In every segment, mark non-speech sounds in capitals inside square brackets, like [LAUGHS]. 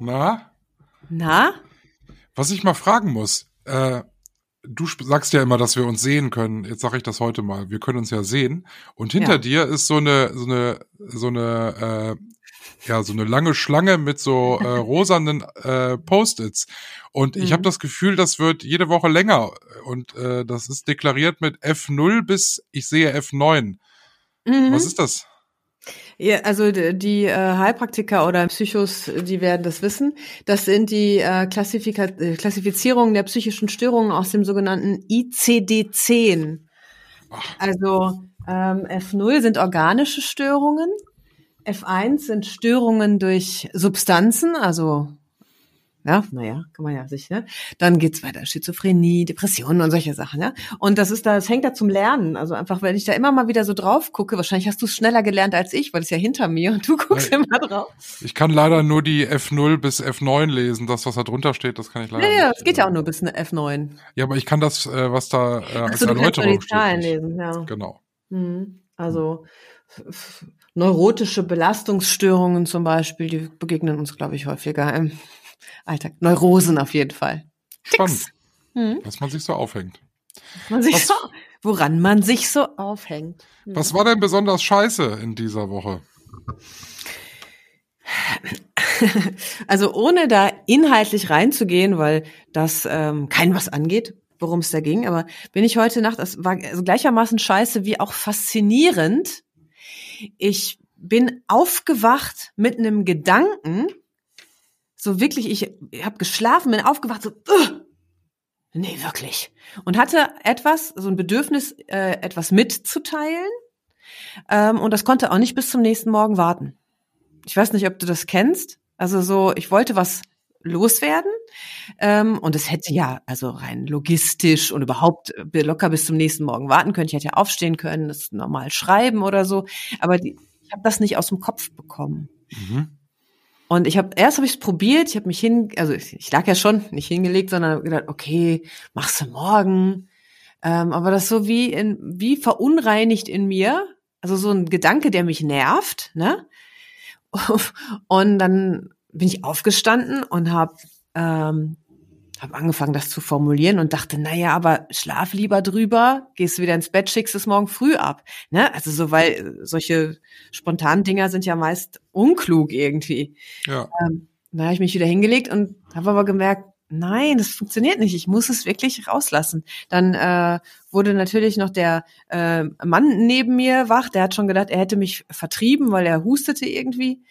Na, Na? was ich mal fragen muss, äh, du sagst ja immer, dass wir uns sehen können. Jetzt sage ich das heute mal. Wir können uns ja sehen. Und hinter Ja. dir ist so eine, so eine, so eine, äh, ja, so eine lange Schlange mit so äh, [LAUGHS] rosanen äh, Post-its. Und ich Mhm. habe das Gefühl, das wird jede Woche länger. Und äh, das ist deklariert mit F0 bis ich sehe F9. Mhm. Was ist das? Ja, also die äh, Heilpraktiker oder Psychos, die werden das wissen. Das sind die äh, Klassifika äh, Klassifizierungen der psychischen Störungen aus dem sogenannten ICD-10. Also ähm, F0 sind organische Störungen, F1 sind Störungen durch Substanzen, also ja, naja, kann man ja sich, ne? Dann geht's weiter, Schizophrenie, Depressionen und solche Sachen, ja. Und das ist da, das hängt da zum Lernen. Also einfach, wenn ich da immer mal wieder so drauf gucke, wahrscheinlich hast du es schneller gelernt als ich, weil es ja hinter mir und du guckst Nein. immer drauf. Ich kann leider nur die F0 bis F9 lesen. Das, was da drunter steht, das kann ich leider Ja, ja, nicht. es geht ja auch nur bis eine F9. Ja, aber ich kann das, äh, was da äh, als Achso, Erläuterung die Zahlen steht. lesen, ja. Genau. Mhm. Also f- neurotische Belastungsstörungen zum Beispiel, die begegnen uns, glaube ich, häufiger im Alltag. Neurosen auf jeden Fall. Spannend, Mhm. dass man sich so aufhängt. Man sich Was- so, woran man sich so aufhängt. Was war denn besonders scheiße in dieser Woche? Also ohne da inhaltlich reinzugehen, weil das ähm, kein was angeht, worum es da ging, aber bin ich heute Nacht, das war gleichermaßen scheiße wie auch faszinierend. Ich bin aufgewacht mit einem Gedanken, so wirklich, ich, habe geschlafen, bin aufgewacht, so, "Ugh, nee, wirklich. Und hatte etwas, so ein Bedürfnis, äh, etwas mitzuteilen. Ähm, und das konnte auch nicht bis zum nächsten Morgen warten. Ich weiß nicht, ob du das kennst. Also so, ich wollte was loswerden. Ähm, und es hätte ja, also rein logistisch und überhaupt äh, locker bis zum nächsten Morgen warten können. Ich hätte ja aufstehen können, das normal schreiben oder so. Aber die, ich habe das nicht aus dem Kopf bekommen. Mhm. Und ich habe erst habe ich es probiert, ich habe mich hin, also ich, ich lag ja schon nicht hingelegt, sondern hab gedacht, okay, machst du morgen. Ähm, aber das so wie in, wie verunreinigt in mir, also so ein Gedanke, der mich nervt, ne? [LAUGHS] Und dann bin ich aufgestanden und habe ähm, hab angefangen, das zu formulieren und dachte, naja, aber schlaf lieber drüber, gehst wieder ins Bett, schickst es morgen früh ab. Ne? Also so, weil äh, solche spontanen Dinger sind ja meist unklug irgendwie. Ja. Ähm, da habe ich mich wieder hingelegt und habe aber gemerkt, nein, das funktioniert nicht. Ich muss es wirklich rauslassen. Dann äh, wurde natürlich noch der äh, Mann neben mir wach. Der hat schon gedacht, er hätte mich vertrieben, weil er hustete irgendwie.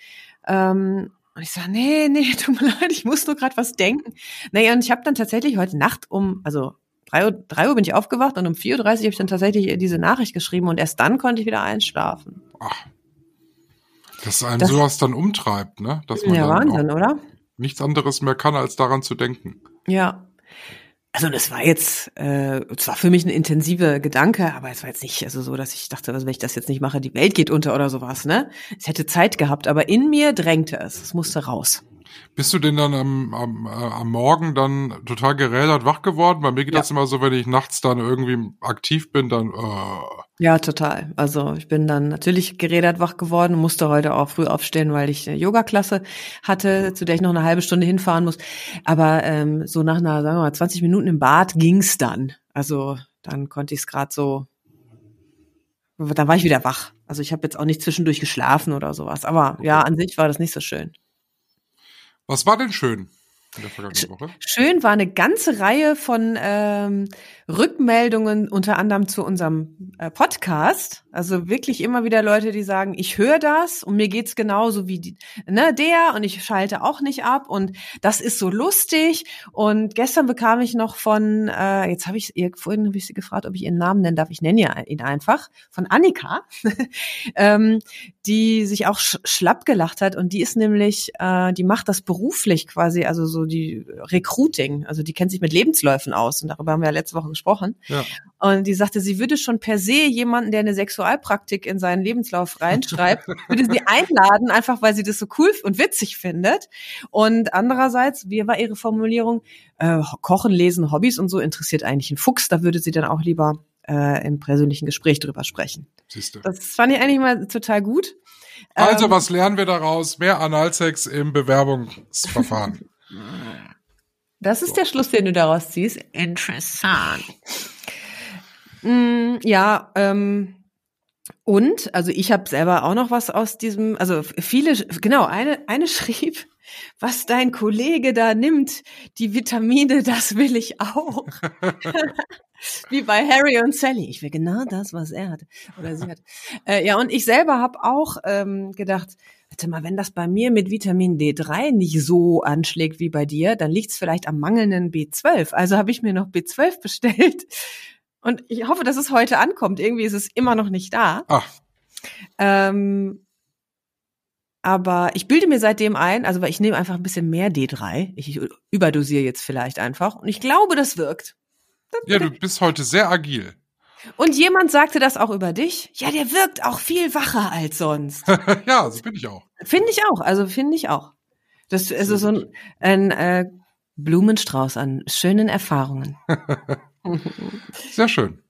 Ähm, und ich sage, nee, nee, [LAUGHS] tut mir leid, ich muss nur gerade was denken. Naja, und ich habe dann tatsächlich heute Nacht um, also drei Uhr, drei Uhr bin ich aufgewacht und um 4.30 Uhr habe ich dann tatsächlich diese Nachricht geschrieben und erst dann konnte ich wieder einschlafen. Ach. Dass einem Das- sowas dann umtreibt, ne? Dass man Ja, dann Wahnsinn, oder? nichts anderes mehr kann, als daran zu denken. Ja. Also das war jetzt, äh, zwar für mich ein intensiver Gedanke, aber es war jetzt nicht also so, dass ich dachte, also wenn ich das jetzt nicht mache, die Welt geht unter oder sowas, ne? Es hätte Zeit gehabt, aber in mir drängte es. Es musste raus. Bist du denn dann am, am, äh, am Morgen dann total gerädert wach geworden? Bei mir geht Ja. das immer so, wenn ich nachts dann irgendwie aktiv bin, dann äh, Ja, total. Also ich bin dann natürlich gerädert wach geworden, musste heute auch früh aufstehen, weil ich eine Yoga-Klasse hatte, zu der ich noch eine halbe Stunde hinfahren muss. Aber ähm, so nach einer, sagen wir mal, 20 Minuten im Bad ging's dann. Also dann konnte ich es gerade so, dann war ich wieder wach. Also ich habe jetzt auch nicht zwischendurch geschlafen oder sowas. Aber ja, an sich war das nicht so schön. was war denn schön in der vergangenen Woche? Schön war eine ganze Reihe von, ähm, Rückmeldungen unter anderem zu unserem äh, Podcast. Also wirklich immer wieder Leute, die sagen, ich höre das und mir geht's genauso wie die, ne, der und ich schalte auch nicht ab und das ist so lustig. Und gestern bekam ich noch von, äh, jetzt habe ich ihr vorhin hab ich sie gefragt, ob ich ihren Namen nennen darf. Ich nenne ja ihn einfach von Annika, [LAUGHS] ähm, die sich auch sch schlapp gelacht hat und die ist nämlich, äh, die macht das beruflich quasi, also so die Recruiting, also die kennt sich mit Lebensläufen aus und darüber haben wir ja letzte Woche gesprochen. Ja. Und die sagte, sie würde schon per se jemanden, der eine Sexualpraktik in seinen Lebenslauf reinschreibt, [LAUGHS] würde sie einladen, einfach weil sie das so cool und witzig findet. Und andererseits, wie war ihre Formulierung? Äh, Kochen, Lesen, Hobbys und so interessiert eigentlich ein Fuchs. Da würde sie dann auch lieber äh, im persönlichen Gespräch drüber sprechen. Siehst du. Das fand ich eigentlich mal total gut. Also, Ähm, was lernen wir daraus? Mehr Analsex im Bewerbungsverfahren. [LAUGHS] Das ist der Schluss, den du daraus ziehst. Interessant. Mm, ja, ähm, und, also ich habe selber auch noch was aus diesem, also viele, genau, eine, eine [LAUGHS] schrieb, was dein Kollege da nimmt, die Vitamine, das will ich auch. [LAUGHS] Wie bei Harry und Sally. Ich will genau das, was er hat. Oder sie hat. Äh, ja, und ich selber habe auch ähm, gedacht, warte mal, wenn das bei mir mit Vitamin D3 nicht so anschlägt wie bei dir, dann liegt es vielleicht am mangelnden B12. Also habe ich mir noch B12 [LAUGHS] bestellt. Und ich hoffe, dass es heute ankommt. Irgendwie ist es immer noch nicht da. Ach, Ähm, aber ich bilde mir seitdem ein, also weil ich nehme einfach ein bisschen mehr D3. Ich überdosiere jetzt vielleicht einfach. Und ich glaube, das wirkt. ja, du bist heute sehr agil. Und jemand sagte das auch über dich. Ja, der wirkt auch viel wacher als sonst. [LAUGHS] ja, so bin ich auch. finde ich auch. Also finde ich auch. Das ist also so ein, ein äh, Blumenstrauß an schönen Erfahrungen. [LAUGHS] Sehr schön.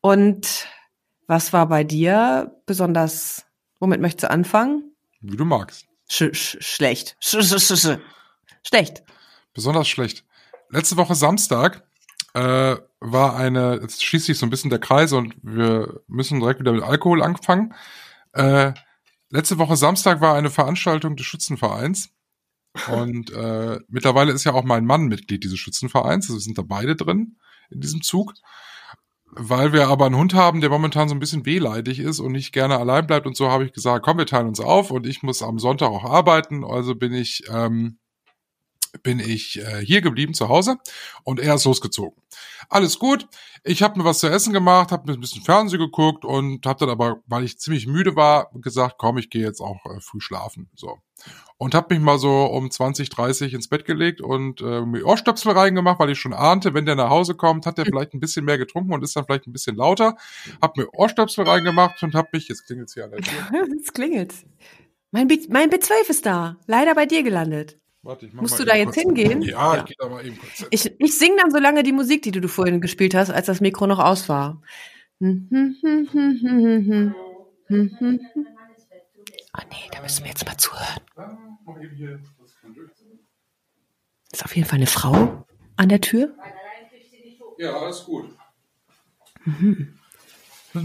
Und was war bei dir besonders? Womit möchtest du anfangen? Wie du magst. Sch sch schlecht. Sch sch sch sch schlecht. Besonders schlecht. Letzte Woche Samstag äh, war eine, jetzt schließt sich so ein bisschen der Kreis und wir müssen direkt wieder mit Alkohol anfangen. Äh, letzte Woche Samstag war eine Veranstaltung des Schützenvereins. Und äh, mittlerweile ist ja auch mein Mann Mitglied dieses Schützenvereins. Also wir sind da beide drin in diesem Zug. Weil wir aber einen Hund haben, der momentan so ein bisschen wehleidig ist und nicht gerne allein bleibt und so, habe ich gesagt, komm, wir teilen uns auf und ich muss am Sonntag auch arbeiten. Also bin ich ähm, bin ich äh, hier geblieben zu Hause und er ist losgezogen. Alles gut. Ich habe mir was zu essen gemacht, habe mir ein bisschen Fernsehen geguckt und habe dann aber, weil ich ziemlich müde war, gesagt, komm, ich gehe jetzt auch äh, früh schlafen. So und habe mich mal so um 20, 30 ins Bett gelegt und äh, mir Ohrstöpsel reingemacht, weil ich schon ahnte, wenn der nach Hause kommt, hat der [LAUGHS] vielleicht ein bisschen mehr getrunken und ist dann vielleicht ein bisschen lauter. Hab mir Ohrstöpsel reingemacht und habe mich, jetzt klingelt's hier an der Tür. [LAUGHS] Es klingelt. Mein, B mein B12 ist da. Leider bei dir gelandet. Warte, Musst du da jetzt hingehen? Ja, Ja. ich gehe da mal eben kurz. hin. Ich, ich sing dann so lange die Musik, die du vorhin gespielt hast, als das Mikro noch aus war. Oh nee, da müssen wir jetzt mal zuhören. Ist auf jeden Fall eine Frau an der Tür. Ja, alles gut. Müssen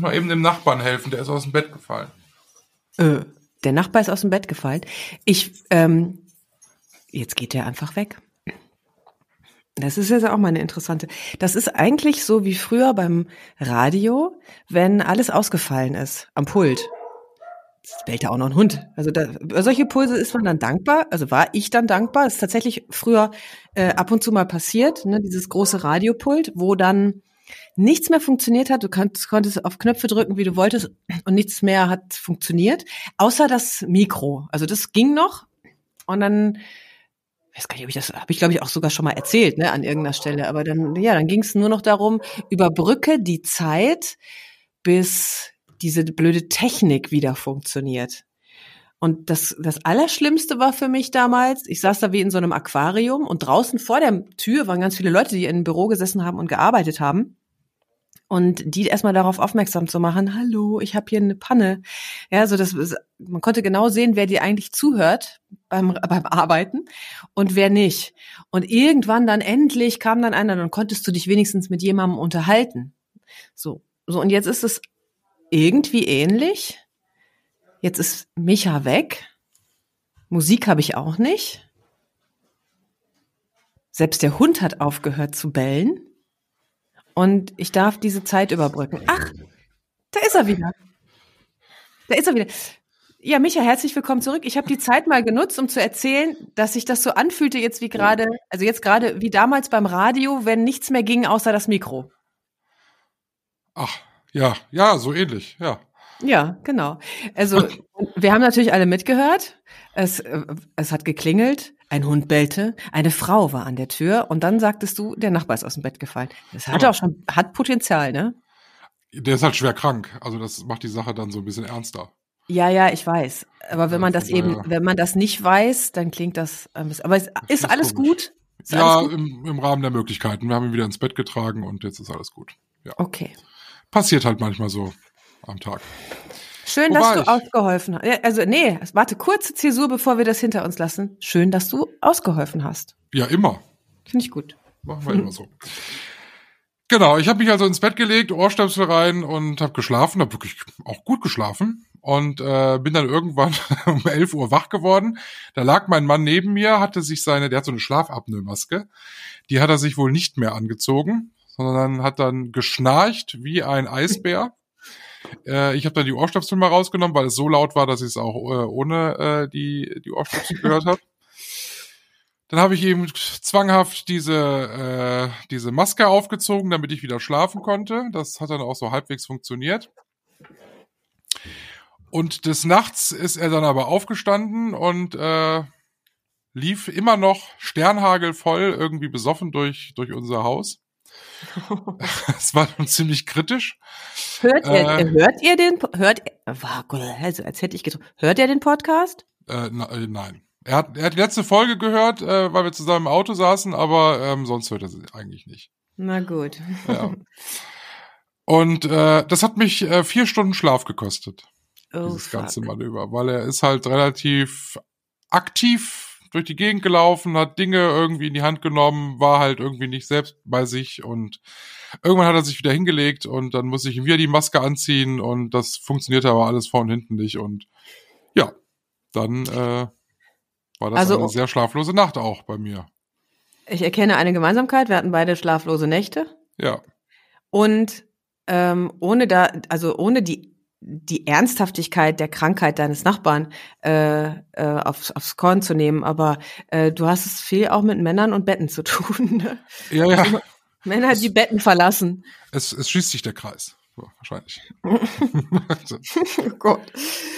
wir eben dem Nachbarn helfen, der ist aus dem Bett gefallen. Äh, der Nachbar ist aus dem Bett gefallen. Ich, ähm, jetzt geht der einfach weg. Das ist jetzt auch mal eine interessante. Das ist eigentlich so wie früher beim Radio, wenn alles ausgefallen ist am Pult. Jetzt bellt ja auch noch ein Hund. Also da, solche Pulse ist man dann dankbar. Also war ich dann dankbar. Das ist tatsächlich früher äh, ab und zu mal passiert, ne, dieses große Radiopult, wo dann nichts mehr funktioniert hat. Du konntest, konntest auf Knöpfe drücken, wie du wolltest, und nichts mehr hat funktioniert, außer das Mikro. Also das ging noch. Und dann, weiß gar nicht, ob ich das habe ich glaube ich auch sogar schon mal erzählt, ne, an irgendeiner Stelle. Aber dann, ja, dann ging es nur noch darum, überbrücke die Zeit, bis diese blöde Technik wieder funktioniert. Und das, das Allerschlimmste war für mich damals, ich saß da wie in so einem Aquarium und draußen vor der Tür waren ganz viele Leute, die in einem Büro gesessen haben und gearbeitet haben. Und die erstmal darauf aufmerksam zu machen, hallo, ich habe hier eine Panne. Ja, so das, man konnte genau sehen, wer dir eigentlich zuhört beim, [LAUGHS] beim Arbeiten und wer nicht. Und irgendwann dann endlich kam dann einer, dann konntest du dich wenigstens mit jemandem unterhalten. So, so und jetzt ist es irgendwie ähnlich. Jetzt ist Micha weg. Musik habe ich auch nicht. Selbst der Hund hat aufgehört zu bellen. Und ich darf diese Zeit überbrücken. Ach, da ist er wieder. Da ist er wieder. Ja, Micha, herzlich willkommen zurück. Ich habe die Zeit mal genutzt, um zu erzählen, dass sich das so anfühlte jetzt wie gerade, also jetzt gerade wie damals beim Radio, wenn nichts mehr ging außer das Mikro. Ach, ja, ja, so ähnlich, ja. Ja, genau. Also [LAUGHS] wir haben natürlich alle mitgehört. Es, äh, es hat geklingelt, ein Hund bellte, eine Frau war an der Tür und dann sagtest du, der Nachbar ist aus dem Bett gefallen. Das hat Ja. auch schon, hat Potenzial, ne? Der ist halt schwer krank, also das macht die Sache dann so ein bisschen ernster. Ja, ja, ich weiß. Aber wenn Ja, man das von eben, wenn man das nicht weiß, dann klingt das ein bisschen. Aber es ist ist alles gut? Ist Ja, alles gut? im, im Rahmen der Möglichkeiten. Wir haben ihn wieder ins Bett getragen und jetzt ist alles gut. Ja. Okay. Passiert halt manchmal so am Tag. Schön, Wo dass du ich? ausgeholfen hast. Also, nee, warte, kurze Zäsur, bevor wir das hinter uns lassen. Schön, dass du ausgeholfen hast. Ja, immer. Finde ich gut. Machen wir immer so. Genau, ich habe mich also ins Bett gelegt, Ohrstöpsel rein und habe geschlafen, habe wirklich auch gut geschlafen und äh, bin dann irgendwann [LAUGHS] um 11 Uhr wach geworden. Da lag mein Mann neben mir, hatte sich seine, der hat so eine Schlafapnoe-Maske, die hat er sich wohl nicht mehr angezogen, sondern hat dann geschnarcht wie ein Eisbär. Äh, ich habe dann die Ohrstöpsel mal rausgenommen, weil es so laut war, dass ich es auch äh, ohne äh, die, die Ohrstöpsel gehört habe. Dann habe ich eben zwanghaft diese, äh, diese Maske aufgezogen, damit ich wieder schlafen konnte. Das hat dann auch so halbwegs funktioniert. Und des Nachts ist er dann aber aufgestanden und äh, lief immer noch sternhagelvoll irgendwie besoffen durch, durch unser Haus. [LAUGHS] Es war schon ziemlich kritisch. Hört ihr, Äh. hört ihr den, hört, war, also, als hätte ich getrunken. Hört ihr den Podcast? Äh, na, äh, nein. Er hat, er hat die letzte Folge gehört, äh, weil wir zusammen im Auto saßen, aber ähm, sonst hört er sie eigentlich nicht. Na gut. Ja. [LAUGHS] Und äh, das hat mich äh, vier Stunden Schlaf gekostet, Oh, dieses ganze fuck. Manöver, weil er ist halt relativ aktiv durch die Gegend gelaufen, hat Dinge irgendwie in die Hand genommen, war halt irgendwie nicht selbst bei sich und irgendwann hat er sich wieder hingelegt und dann muss ich ihm wieder die Maske anziehen und das funktionierte aber alles vor und hinten nicht und ja, dann äh, war das Also- eine sehr schlaflose Nacht auch bei mir. Ich erkenne eine Gemeinsamkeit. Wir hatten beide schlaflose Nächte. Ja, Und ähm, ohne da, also ohne die die Ernsthaftigkeit der Krankheit deines Nachbarn äh, äh, aufs, aufs Korn zu nehmen, aber äh, du hast es viel auch mit Männern und Betten zu [LAUGHS] tun. Ne? ja, ja. Männer, die Betten verlassen. Es, es schließt sich der Kreis. So, wahrscheinlich. [LAUGHS] So, Oh Gott.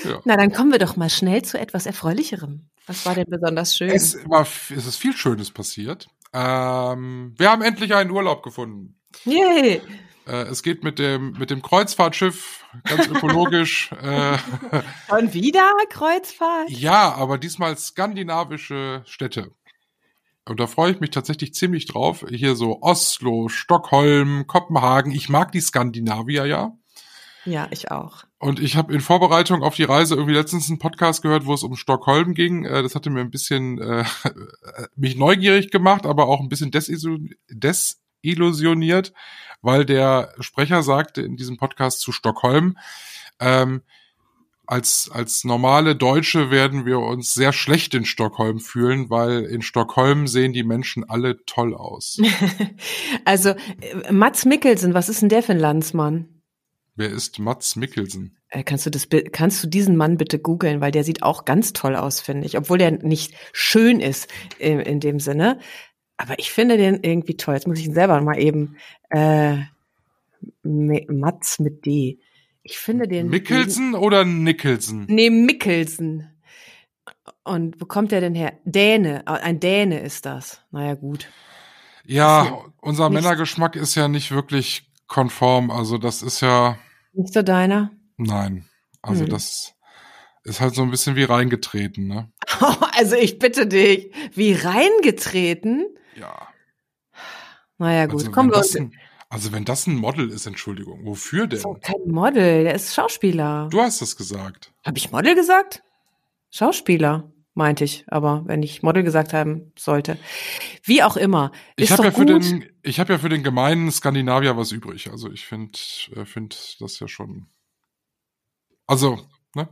Ja. Na, dann kommen wir doch mal schnell zu etwas Erfreulicherem. Was war denn besonders schön? es war, es ist viel Schönes passiert. Ähm, wir haben endlich einen Urlaub gefunden. Yay! Äh, es geht mit dem, mit dem Kreuzfahrtschiff ganz ökologisch. [LAUGHS] äh, Schon wieder Kreuzfahrt? ja, aber diesmal skandinavische Städte. Und da freue ich mich tatsächlich ziemlich drauf. Hier so Oslo, Stockholm, Kopenhagen. Ich mag die Skandinavier ja. Ja, ich auch. Und ich habe in Vorbereitung auf die Reise irgendwie letztens einen Podcast gehört, wo es um Stockholm ging. Äh, das hatte mir ein bisschen äh, [LAUGHS] mich neugierig gemacht, aber auch ein bisschen desillu- desillusioniert, weil der Sprecher sagte in diesem Podcast zu Stockholm, ähm, als, als normale Deutsche werden wir uns sehr schlecht in Stockholm fühlen, weil in Stockholm sehen die Menschen alle toll aus. [LAUGHS] Also, äh, Mats Mikkelsen, was ist denn der für ein Landsmann? Wer ist Mats Mikkelsen? Äh, Kannst du das, kannst du diesen Mann bitte googeln, weil der sieht auch ganz toll aus, finde ich, obwohl der nicht schön ist in, in dem Sinne. Aber ich finde den irgendwie toll. Jetzt muss ich ihn selber mal eben äh, Mats mit D. Ich finde den Mikkelsen oder Nicholson? Nee, Mikkelsen. Und wo kommt der denn her? Däne. Ah, Ein Däne ist das. Naja, gut. Ja, unser nicht- Männergeschmack ist ja nicht wirklich konform. Also das ist ja, Nicht so deiner? nein. Also Hm. das ist halt so ein bisschen wie reingetreten, ne? [LAUGHS] Also ich bitte dich. Wie reingetreten? Ja. Naja, gut. Also Kommen wir das uns. ein, also wenn das ein Model ist, Entschuldigung, wofür denn? So, kein Model, der ist Schauspieler. Du hast das gesagt. Habe ich Model gesagt? Schauspieler, meinte ich, aber wenn ich Model gesagt haben sollte. Wie auch immer. Ich habe ja für den, ich habe ja für den gemeinen Skandinavier was übrig. Also ich finde, äh, finde das ja schon. Also, ne?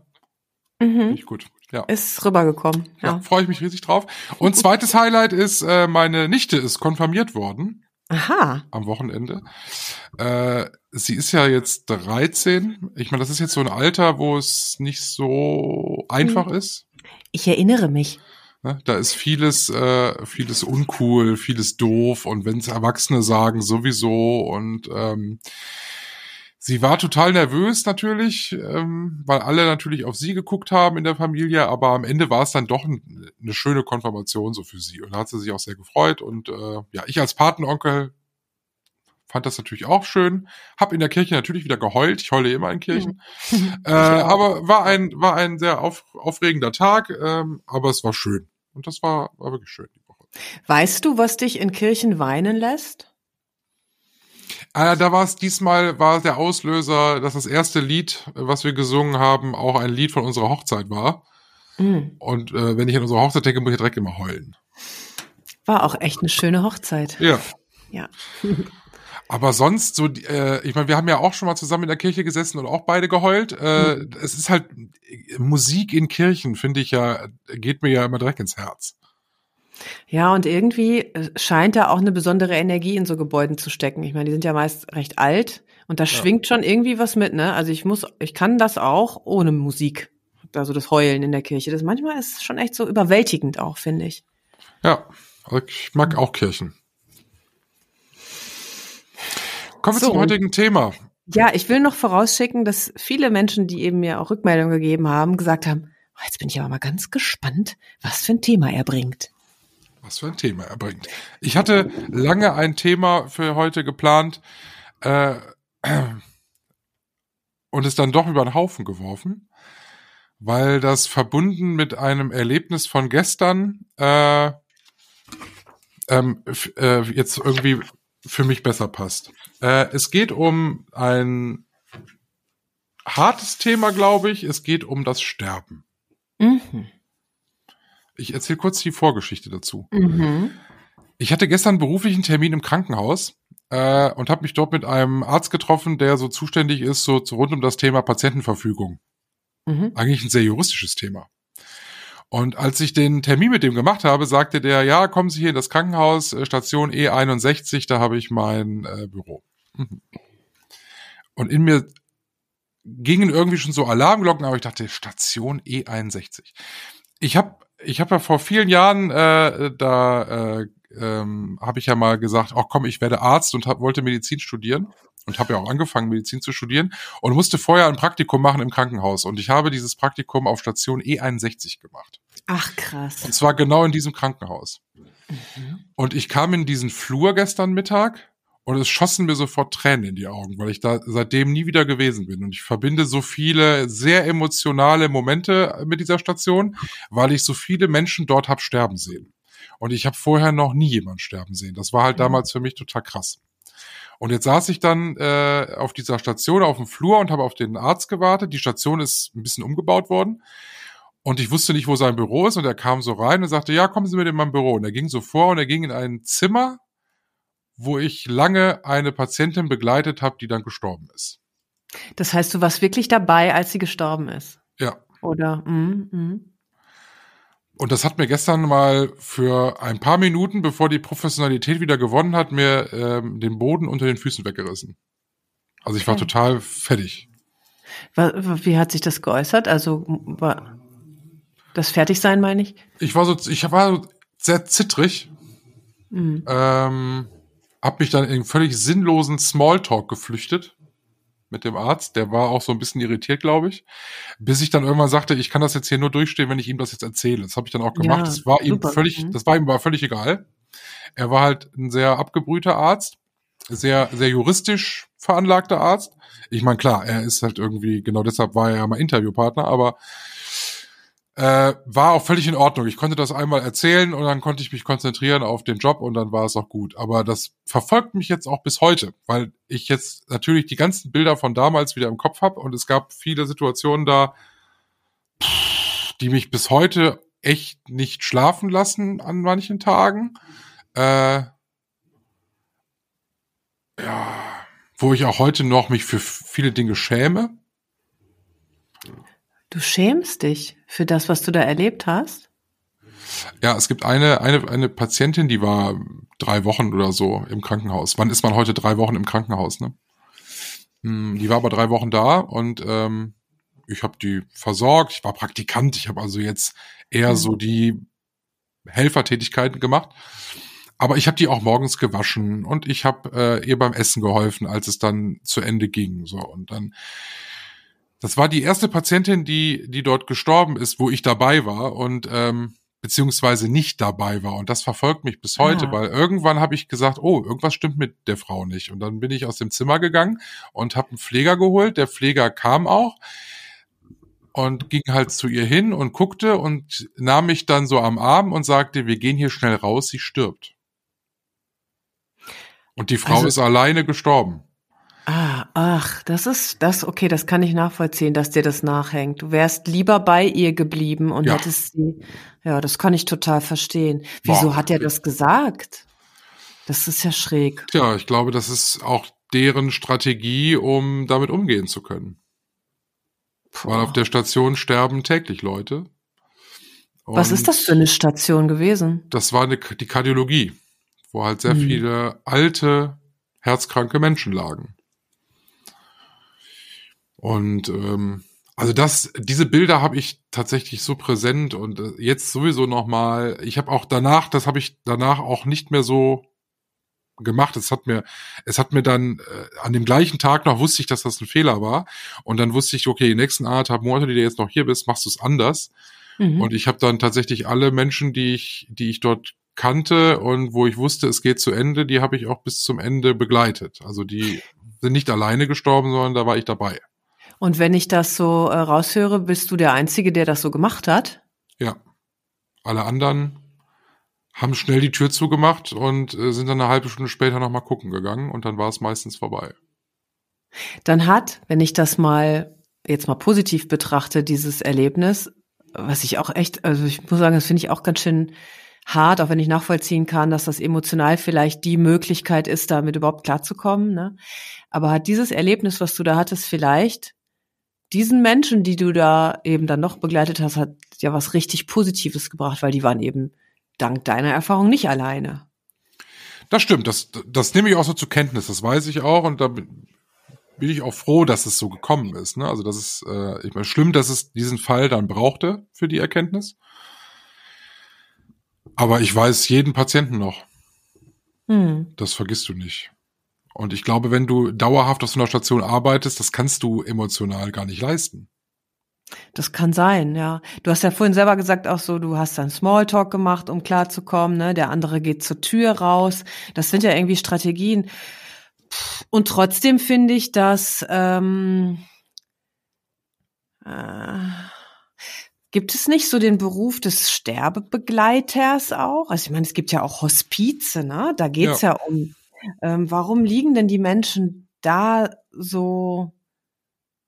mhm. Nicht gut. Ja. Ist rübergekommen. Ja, Ja. freue ich mich riesig drauf. Und zweites Highlight ist, äh, meine Nichte ist konfirmiert worden. Aha. am Wochenende. Äh, sie ist ja jetzt 13. Ich meine, das ist jetzt so ein Alter, wo es nicht so einfach ist. Ich erinnere mich. Ne? Da ist vieles, äh, vieles uncool, vieles doof und wenn es Erwachsene sagen, sowieso und ähm, Sie war total nervös natürlich, ähm, weil alle natürlich auf sie geguckt haben in der Familie, aber am Ende war es dann doch ein, eine schöne Konfirmation so für sie und da hat sie sich auch sehr gefreut und äh, ja, ich als Patenonkel fand das natürlich auch schön, hab in der Kirche natürlich wieder geheult, ich heule immer in Kirchen, äh, [LAUGHS] aber war ein war ein sehr auf, aufregender Tag, ähm, aber es war schön und das war war wirklich schön die Woche. Weißt du, was dich in Kirchen weinen lässt? Ah, da war es diesmal, war der Auslöser, dass das erste Lied, was wir gesungen haben, auch ein Lied von unserer Hochzeit war. Mhm. Und äh, wenn ich an unsere Hochzeit denke, muss ich direkt immer heulen. War auch echt eine schöne Hochzeit. Ja. Ja. [LAUGHS] Aber sonst so, äh, ich meine, wir haben ja auch schon mal zusammen in der Kirche gesessen und auch beide geheult. Äh, Mhm. Es ist halt Musik in Kirchen, finde ich ja, geht mir ja immer direkt ins Herz. Ja, und irgendwie äh, scheint da auch eine besondere Energie in so Gebäuden zu stecken. Ich meine, die sind ja meist recht alt und da schwingt schon irgendwie was mit, ne? Also ich muss, ich kann das auch ohne Musik. Also das Heulen in der Kirche. Das manchmal ist schon echt so überwältigend auch, finde ich. Ja, ich mag auch Kirchen. Kommen wir So. zum heutigen Thema. Ja, ich will noch vorausschicken, dass viele Menschen, die eben mir auch Rückmeldungen gegeben haben, gesagt haben, "Oh, jetzt bin ich aber mal ganz gespannt, was für ein Thema er bringt. Was für ein Thema er bringt. Ich hatte lange ein Thema für heute geplant äh, und es dann doch über den Haufen geworfen, weil das verbunden mit einem Erlebnis von gestern äh, ähm, äh, jetzt irgendwie für mich besser passt. Äh, es geht um ein hartes Thema, glaube ich. Es geht um das Sterben. Mhm. Ich erzähle kurz die Vorgeschichte dazu. Mhm. Ich hatte gestern einen beruflichen Termin im Krankenhaus äh, und habe mich dort mit einem Arzt getroffen, der so zuständig ist, so zu- rund um das Thema Patientenverfügung. Mhm. Eigentlich ein sehr juristisches Thema. Und als ich den Termin mit dem gemacht habe, sagte der, ja, kommen Sie hier in das Krankenhaus, äh, Station E61, da habe ich mein äh, Büro. Mhm. Und in mir gingen irgendwie schon so Alarmglocken, aber ich dachte, Station E61. Ich habe ich hab ja vor vielen Jahren, äh, da äh, ähm, habe ich ja mal gesagt, ach komm, ich werde Arzt und hab, wollte Medizin studieren und habe ja auch angefangen, Medizin zu studieren und musste vorher ein Praktikum machen im Krankenhaus. Und ich habe dieses Praktikum auf Station E61 gemacht. Ach krass. Und zwar genau in diesem Krankenhaus. Und ich kam in diesen Flur gestern Mittag und es schossen mir sofort Tränen in die Augen, weil ich da seitdem nie wieder gewesen bin. Und ich verbinde so viele sehr emotionale Momente mit dieser Station, weil ich so viele Menschen dort hab sterben sehen. Und ich habe vorher noch nie jemanden sterben sehen. Das war halt damals für mich total krass. Und jetzt saß ich dann äh, auf dieser Station auf dem Flur und habe auf den Arzt gewartet. Die Station ist ein bisschen umgebaut worden. Und ich wusste nicht, wo sein Büro ist. Und er kam so rein und sagte, ja, kommen Sie mit in mein Büro. Und er ging so vor und er ging in ein Zimmer, wo ich lange eine Patientin begleitet habe, die dann gestorben ist. Das heißt, du warst wirklich dabei, als sie gestorben ist. Ja. Oder? Mhm. Mhm. Und das hat mir gestern mal für ein paar Minuten, bevor die Professionalität wieder gewonnen hat, mir ähm, den Boden unter den Füßen weggerissen. Also ich war Okay. total fertig. Wie hat sich das geäußert? Also war das Fertigsein, meine ich? Ich war so, ich war sehr zittrig, Mhm. ähm, hab mich dann in völlig sinnlosen Smalltalk geflüchtet mit dem Arzt. Der war auch so ein bisschen irritiert, glaube ich. Bis ich dann irgendwann sagte, ich kann das jetzt hier nur durchstehen, wenn ich ihm das jetzt erzähle. Das habe ich dann auch gemacht. Ja, das war ihm super. völlig, Mhm. das war ihm aber völlig egal. Er war halt ein sehr abgebrühter Arzt, sehr, sehr juristisch veranlagter Arzt. Ich meine, klar, er ist halt irgendwie, genau deshalb war er ja mal Interviewpartner, aber äh, war auch völlig in Ordnung. Ich konnte das einmal erzählen und dann konnte ich mich konzentrieren auf den Job und dann war es auch gut. Aber das verfolgt mich jetzt auch bis heute, weil ich jetzt natürlich die ganzen Bilder von damals wieder im Kopf habe und es gab viele Situationen da, die mich bis heute echt nicht schlafen lassen an manchen Tagen. Äh, ja, wo ich auch heute noch mich für viele Dinge schäme. Du schämst dich für das, was du da erlebt hast? Ja, es gibt eine, eine, eine Patientin, die war drei Wochen oder so im Krankenhaus. Wann ist man heute drei Wochen im Krankenhaus, ne? Hm, Die war aber drei Wochen da und ähm, ich habe die versorgt. Ich war Praktikant. Ich habe also jetzt eher so die Helfertätigkeiten gemacht. Aber ich habe die auch morgens gewaschen und ich habe äh, ihr beim Essen geholfen, als es dann zu Ende ging. So und dann, das war die erste Patientin, die die dort gestorben ist, wo ich dabei war und ähm, beziehungsweise nicht dabei war. Und das verfolgt mich bis heute, Ah. weil irgendwann habe ich gesagt, oh, irgendwas stimmt mit der Frau nicht. Und dann bin ich aus dem Zimmer gegangen und habe einen Pfleger geholt. Der Pfleger kam auch und ging halt zu ihr hin und guckte und nahm mich dann so am Arm und sagte, wir gehen hier schnell raus, sie stirbt. Und die Frau Also- ist alleine gestorben. Ah, ach, das ist das, okay, das kann ich nachvollziehen, dass dir das nachhängt. Du wärst lieber bei ihr geblieben und Ja. hättest sie, ja, das kann ich total verstehen. Wieso Boah. hat er das gesagt? Das ist ja schräg. Tja, ich glaube, das ist auch deren Strategie, um damit umgehen zu können. Weil auf der Station sterben täglich Leute. Was Und ist das für eine Station gewesen? Das war eine, die Kardiologie, wo halt sehr Mhm. viele alte, herzkranke Menschen lagen. Und ähm, also das, diese Bilder habe ich tatsächlich so präsent und äh, jetzt sowieso noch mal. Ich habe auch danach, das habe ich danach auch nicht mehr so gemacht. Es hat mir, es hat mir dann äh, an dem gleichen Tag noch wusste ich, dass das ein Fehler war und dann wusste ich, okay, die nächsten anderthalb Monate, die du jetzt noch hier bist, machst du es anders. Mhm. Und ich habe dann tatsächlich alle Menschen, die ich, die ich dort kannte und wo ich wusste, es geht zu Ende, die habe ich auch bis zum Ende begleitet. Also die sind nicht alleine gestorben, sondern da war ich dabei. Und wenn ich das so äh, raushöre, bist du der Einzige, der das so gemacht hat? Ja. Alle anderen haben schnell die Tür zugemacht und äh, sind dann eine halbe Stunde später nochmal gucken gegangen und dann war es meistens vorbei. Dann hat, wenn ich das mal jetzt mal positiv betrachte, dieses Erlebnis, was ich auch echt, also ich muss sagen, das finde ich auch ganz schön hart, auch wenn ich nachvollziehen kann, dass das emotional vielleicht die Möglichkeit ist, damit überhaupt klarzukommen. Ne? Aber hat dieses Erlebnis, was du da hattest, vielleicht diesen Menschen, die du da eben dann noch begleitet hast, hat ja was richtig Positives gebracht, weil die waren eben dank deiner Erfahrung nicht alleine. Das stimmt, das, das nehme ich auch so zur Kenntnis, das weiß ich auch und da bin ich auch froh, dass es so gekommen ist. Ne? Also das ist, äh, ich meine, schlimm, dass es diesen Fall dann brauchte für die Erkenntnis. Aber ich weiß jeden Patienten noch. Hm. Das vergisst du nicht. Und ich glaube, wenn du dauerhaft auf so einer Station arbeitest, das kannst du emotional gar nicht leisten. Das kann sein, ja. Du hast ja vorhin selber gesagt, auch so, du hast dann Smalltalk gemacht, um klarzukommen, ne? Der andere geht zur Tür raus. Das sind ja irgendwie Strategien. Und trotzdem finde ich, dass ähm, äh, gibt es nicht so den Beruf des Sterbebegleiters auch? Also ich meine, es gibt ja auch Hospize, ne? Da geht's ja, um. Ähm, warum liegen denn die Menschen da so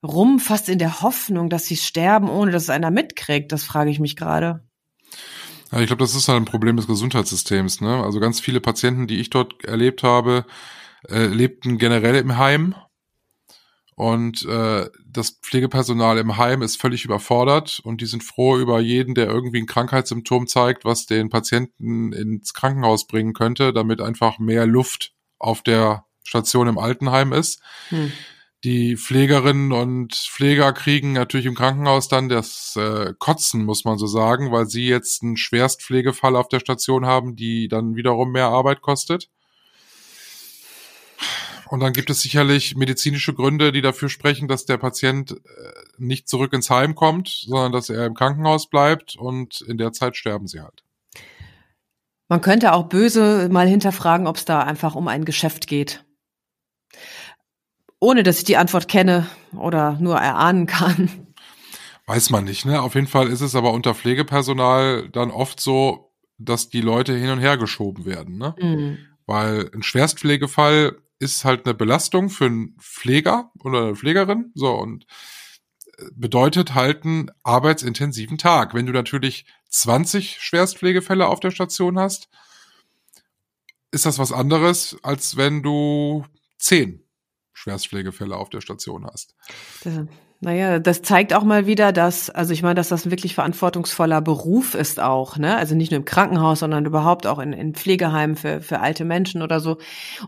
rum, fast in der Hoffnung, dass sie sterben, ohne dass es einer mitkriegt? Das frage ich mich gerade. Ja, ich glaube, das ist halt ein Problem des Gesundheitssystems. Ne? Also ganz viele Patienten, die ich dort erlebt habe, äh, lebten generell im Heim. Und äh, das Pflegepersonal im Heim ist völlig überfordert und die sind froh über jeden, der irgendwie ein Krankheitssymptom zeigt, was den Patienten ins Krankenhaus bringen könnte, damit einfach mehr Luft auf der Station im Altenheim ist. Hm. Die Pflegerinnen und Pfleger kriegen natürlich im Krankenhaus dann das äh, Kotzen, muss man so sagen, weil sie jetzt einen Schwerstpflegefall auf der Station haben, die dann wiederum mehr Arbeit kostet. Und dann gibt es sicherlich medizinische Gründe, die dafür sprechen, dass der Patient äh, nicht zurück ins Heim kommt, sondern dass er im Krankenhaus bleibt und in der Zeit sterben sie halt. Man könnte auch böse mal hinterfragen, ob es da einfach um ein Geschäft geht. Ohne dass ich die Antwort kenne oder nur erahnen kann. Weiß man nicht, ne? Auf jeden Fall ist es aber unter Pflegepersonal dann oft so, dass die Leute hin und her geschoben werden, ne? Hm. Weil ein Schwerstpflegefall ist halt eine Belastung für einen Pfleger oder eine Pflegerin, so und bedeutet halt einen arbeitsintensiven Tag. Wenn du natürlich 20 Schwerstpflegefälle auf der Station hast, ist das was anderes, als wenn du 10 Schwerstpflegefälle auf der Station hast. Naja, das zeigt auch mal wieder, dass, also ich meine, dass das ein wirklich verantwortungsvoller Beruf ist auch, ne? Also nicht nur im Krankenhaus, sondern überhaupt auch in, in Pflegeheimen für, für alte Menschen oder so.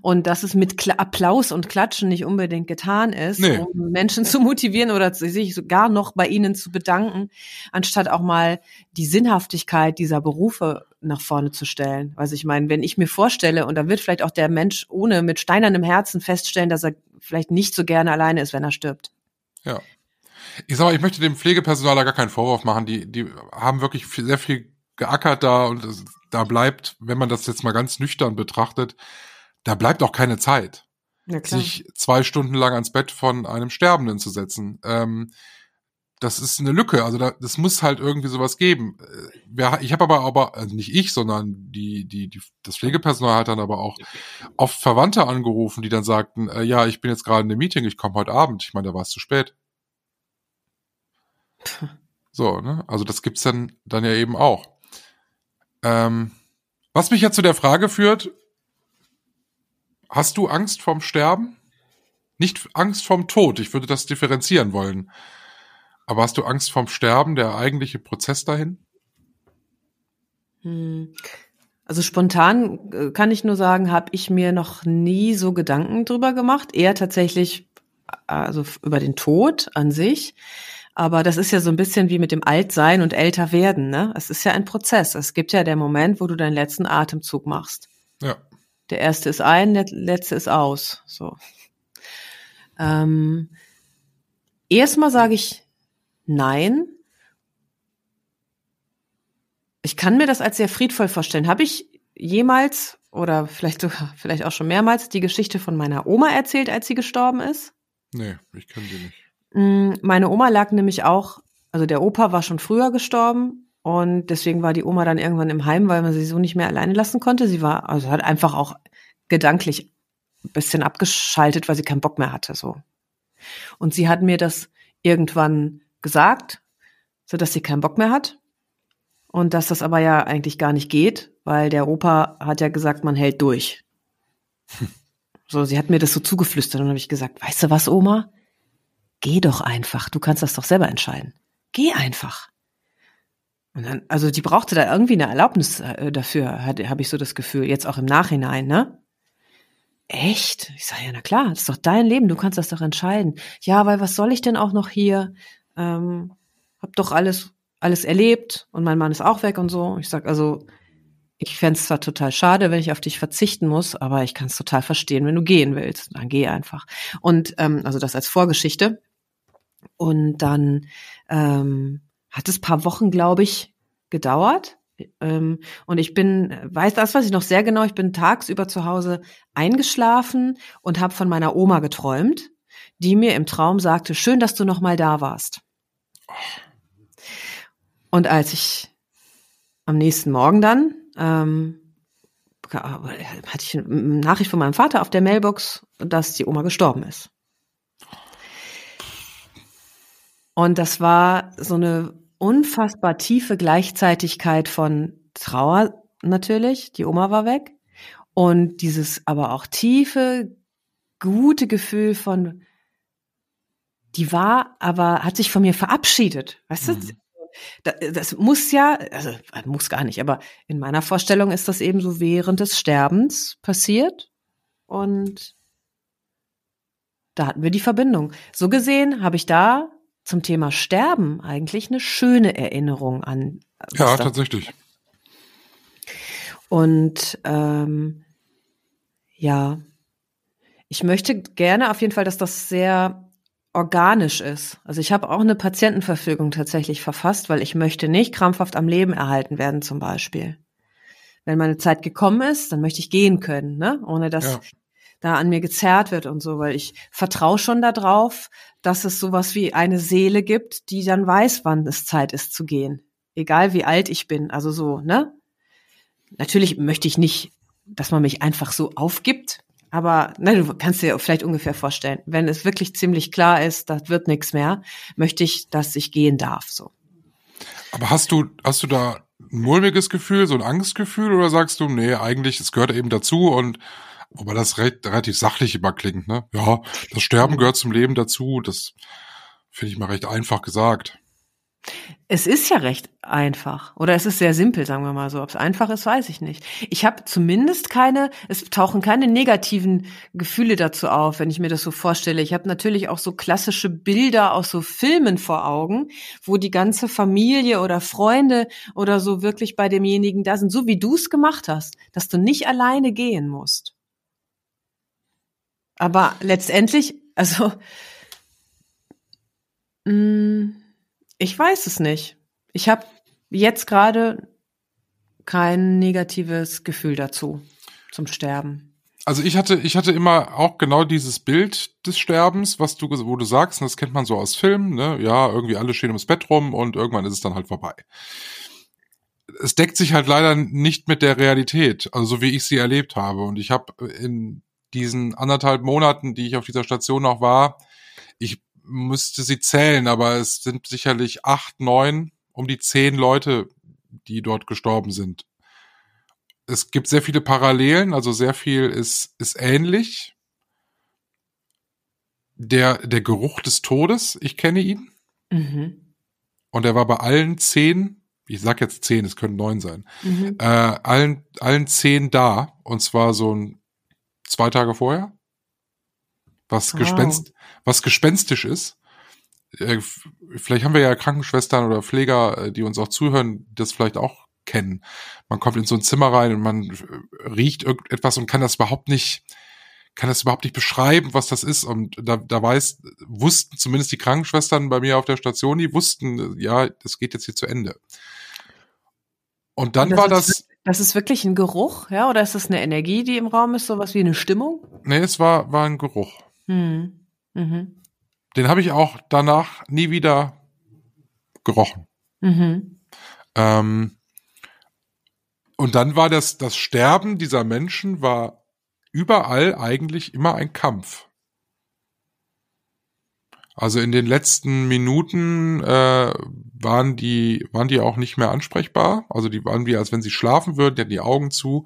Und dass es mit Kla Applaus und Klatschen nicht unbedingt getan ist, Nee. um Menschen zu motivieren oder sich sogar noch bei ihnen zu bedanken, anstatt auch mal die Sinnhaftigkeit dieser Berufe nach vorne zu stellen. Also ich meine, wenn ich mir vorstelle, und da wird vielleicht auch der Mensch ohne mit steinernem Herzen feststellen, dass er vielleicht nicht so gerne alleine ist, wenn er stirbt. Ja. Ich sag mal, ich möchte dem Pflegepersonal da gar keinen Vorwurf machen. Die, die haben wirklich viel, sehr viel geackert da und es, da bleibt, wenn man das jetzt mal ganz nüchtern betrachtet, da bleibt auch keine Zeit, sich zwei Stunden lang ans Bett von einem Sterbenden zu setzen. Ähm, das ist eine Lücke. Also da, das muss halt irgendwie sowas geben. Äh, Ich habe aber aber also nicht ich, sondern die die die das Pflegepersonal hat dann aber auch oft Verwandte angerufen, die dann sagten, äh, ja, ich bin jetzt gerade in einem Meeting, ich komme heute Abend. Ich meine, da war es zu spät. So, ne? Also das gibt's dann dann ja eben auch. Ähm, was mich jetzt zu der Frage führt: Hast du Angst vorm Sterben? Nicht Angst vorm Tod. Ich würde das differenzieren wollen. Aber hast du Angst vorm Sterben, der eigentliche Prozess dahin? Hm. Also spontan äh, kann ich nur sagen, habe ich mir noch nie so Gedanken drüber gemacht. Eher tatsächlich also f- über den Tod an sich. Aber das ist ja so ein bisschen wie mit dem Altsein und älter werden. Ne? Es ist ja ein Prozess. Es gibt ja der Moment, wo du deinen letzten Atemzug machst. Ja. Der erste ist ein, der letzte ist aus. So. Ähm, erstmal sage ich nein. Ich kann mir das als sehr friedvoll vorstellen. Habe ich jemals oder vielleicht sogar, vielleicht auch schon mehrmals die Geschichte von meiner Oma erzählt, als sie gestorben ist? Nee, ich kenne sie nicht. Mm, Meine Oma lag nämlich auch, also der Opa war schon früher gestorben und deswegen war die Oma dann irgendwann im Heim, weil man sie so nicht mehr alleine lassen konnte. Sie war, also hat einfach auch gedanklich ein bisschen abgeschaltet, weil sie keinen Bock mehr hatte, so. Und sie hat mir das irgendwann gesagt, so dass sie keinen Bock mehr hat und dass das aber ja eigentlich gar nicht geht, weil der Opa hat ja gesagt, man hält durch. [LAUGHS] So, sie hat mir das so zugeflüstert und dann habe ich gesagt, weißt du was, Oma? Geh doch einfach, du kannst das doch selber entscheiden. Geh einfach. Und dann, also die brauchte da irgendwie eine Erlaubnis äh, dafür, habe ich so das Gefühl, jetzt auch im Nachhinein, ne? Echt? Ich sage, ja, na klar, das ist doch dein Leben, du kannst das doch entscheiden. Ja, weil was soll ich denn auch noch hier? Ähm, hab doch alles, alles erlebt und mein Mann ist auch weg und so. Ich sag, also, ich fänd's zwar total schade, wenn ich auf dich verzichten muss, aber ich kann es total verstehen, wenn du gehen willst. Dann geh einfach. Und ähm, also das als Vorgeschichte. Und dann ähm, hat es paar Wochen, glaube ich, gedauert. Ähm, und ich bin, weiß das, weiß ich noch sehr genau, ich bin tagsüber zu Hause eingeschlafen und habe von meiner Oma geträumt, die mir im Traum sagte, schön, dass du noch mal da warst. Und als ich am nächsten Morgen dann ähm, hatte ich eine Nachricht von meinem Vater auf der Mailbox, dass die Oma gestorben ist. Und das war so eine unfassbar tiefe Gleichzeitigkeit von Trauer natürlich, die Oma war weg, und dieses aber auch tiefe, gute Gefühl von, die war, aber hat sich von mir verabschiedet. Weißt Mhm. du? Das, das muss ja, also muss gar nicht, aber in meiner Vorstellung ist das eben so während des Sterbens passiert und da hatten wir die Verbindung. So gesehen habe ich da zum Thema Sterben eigentlich eine schöne Erinnerung an. was Ja, tatsächlich. Und ähm, ja, ich möchte gerne auf jeden Fall, dass das sehr organisch ist. Also ich habe auch eine Patientenverfügung tatsächlich verfasst, weil ich möchte nicht krampfhaft am Leben erhalten werden zum Beispiel. Wenn meine Zeit gekommen ist, dann möchte ich gehen können, ne? ohne dass Ja. Da an mir gezerrt wird und so, weil ich vertraue schon darauf, dass es sowas wie eine Seele gibt, die dann weiß, wann es Zeit ist zu gehen. Egal wie alt ich bin, also so, ne? Natürlich möchte ich nicht, dass man mich einfach so aufgibt, aber ne, du kannst dir vielleicht ungefähr vorstellen, wenn es wirklich ziemlich klar ist, das wird nichts mehr, möchte ich, dass ich gehen darf, so. Aber hast du, hast du da ein mulmiges Gefühl, so ein Angstgefühl, oder sagst du, nee, eigentlich, es gehört eben dazu und wobei das re relativ sachlich immer klingt, ne? Ja, das Sterben gehört zum Leben dazu, das Finde ich mal recht einfach gesagt. Es ist ja recht einfach. Oder es ist sehr simpel, sagen wir mal so. Ob es einfach ist, weiß ich nicht. Ich habe zumindest keine, es tauchen keine negativen Gefühle dazu auf, wenn ich mir das so vorstelle. Ich habe natürlich auch so klassische Bilder aus so Filmen vor Augen, wo die ganze Familie oder Freunde oder so wirklich bei demjenigen da sind, so wie du es gemacht hast, dass du nicht alleine gehen musst. Aber letztendlich, also, mh, mm, ich weiß es nicht. Ich habe jetzt gerade kein negatives Gefühl dazu zum Sterben. Also ich hatte, ich hatte immer auch genau dieses Bild des Sterbens, was du, wo du sagst, und das kennt man so aus Filmen, ne? Ja, irgendwie alle stehen ums Bett rum und irgendwann ist es dann halt vorbei. Es deckt sich halt leider nicht mit der Realität, also so wie ich sie erlebt habe. Und ich habe in diesen anderthalb Monaten, die ich auf dieser Station noch war, ich müsste sie zählen, aber es sind sicherlich acht, neun, um die zehn Leute, die dort gestorben sind. Es gibt sehr viele Parallelen, also sehr viel ist, ist ähnlich. Der, der Geruch des Todes, ich kenne ihn. Mhm. Und er war bei allen zehn, ich sag jetzt zehn, es können neun sein, mhm. äh, allen, allen zehn da. Und zwar so ein zwei Tage vorher was wow. gespenst, was gespenstisch ist. Äh, vielleicht haben wir ja Krankenschwestern oder Pfleger, äh, die uns auch zuhören, das vielleicht auch kennen. Man kommt in so ein Zimmer rein und man äh, riecht irgendetwas und kann das überhaupt nicht, kann das überhaupt nicht beschreiben, was das ist. Und da, da weiß, wussten zumindest die Krankenschwestern bei mir auf der Station, die wussten, ja, das geht jetzt hier zu Ende. Und dann und das war das. Das ist wirklich ein Geruch, ja, oder ist das eine Energie, die im Raum ist, sowas wie eine Stimmung? Nee, es war, war ein Geruch. Mhm. Mhm. Den habe ich auch danach nie wieder gerochen. Mhm. Ähm, und dann war das, das Sterben dieser Menschen war überall eigentlich immer ein Kampf. Also in den letzten Minuten äh, waren die waren die auch nicht mehr ansprechbar. Also die waren wie als wenn sie schlafen würden, die hatten die Augen zu.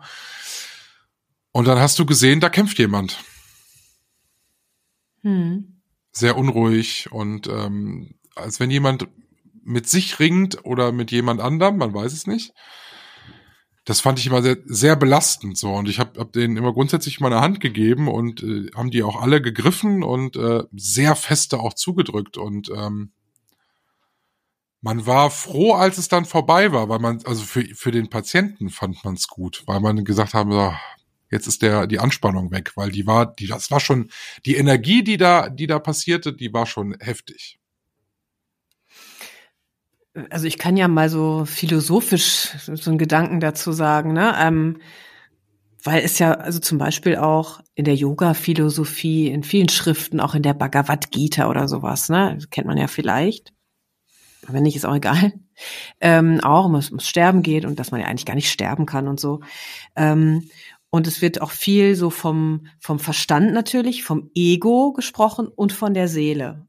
Und dann hast du gesehen, da kämpft jemand. Hm. Sehr unruhig und ähm, als wenn jemand mit sich ringt oder mit jemand anderem, man weiß es nicht. Das fand ich immer sehr, sehr belastend so und ich habe hab denen immer grundsätzlich meine Hand gegeben und äh, haben die auch alle gegriffen und äh, sehr feste auch zugedrückt und ähm, man war froh, als es dann vorbei war, weil man, also für, für den Patienten fand man es gut, weil man gesagt haben, so, Jetzt ist der die Anspannung weg, weil die war, die das war schon die Energie, die da, die da passierte, die war schon heftig. Also ich kann ja mal so philosophisch so einen Gedanken dazu sagen, ne? Ähm, weil es ja also zum Beispiel auch in der Yoga-Philosophie, in vielen Schriften, auch in der Bhagavad Gita oder sowas, ne, das kennt man ja vielleicht. Wenn nicht, ist auch egal. Ähm, auch um es ums Sterben geht und dass man ja eigentlich gar nicht sterben kann und so. Ähm, und es wird auch viel so vom, vom Verstand natürlich, vom Ego gesprochen und von der Seele.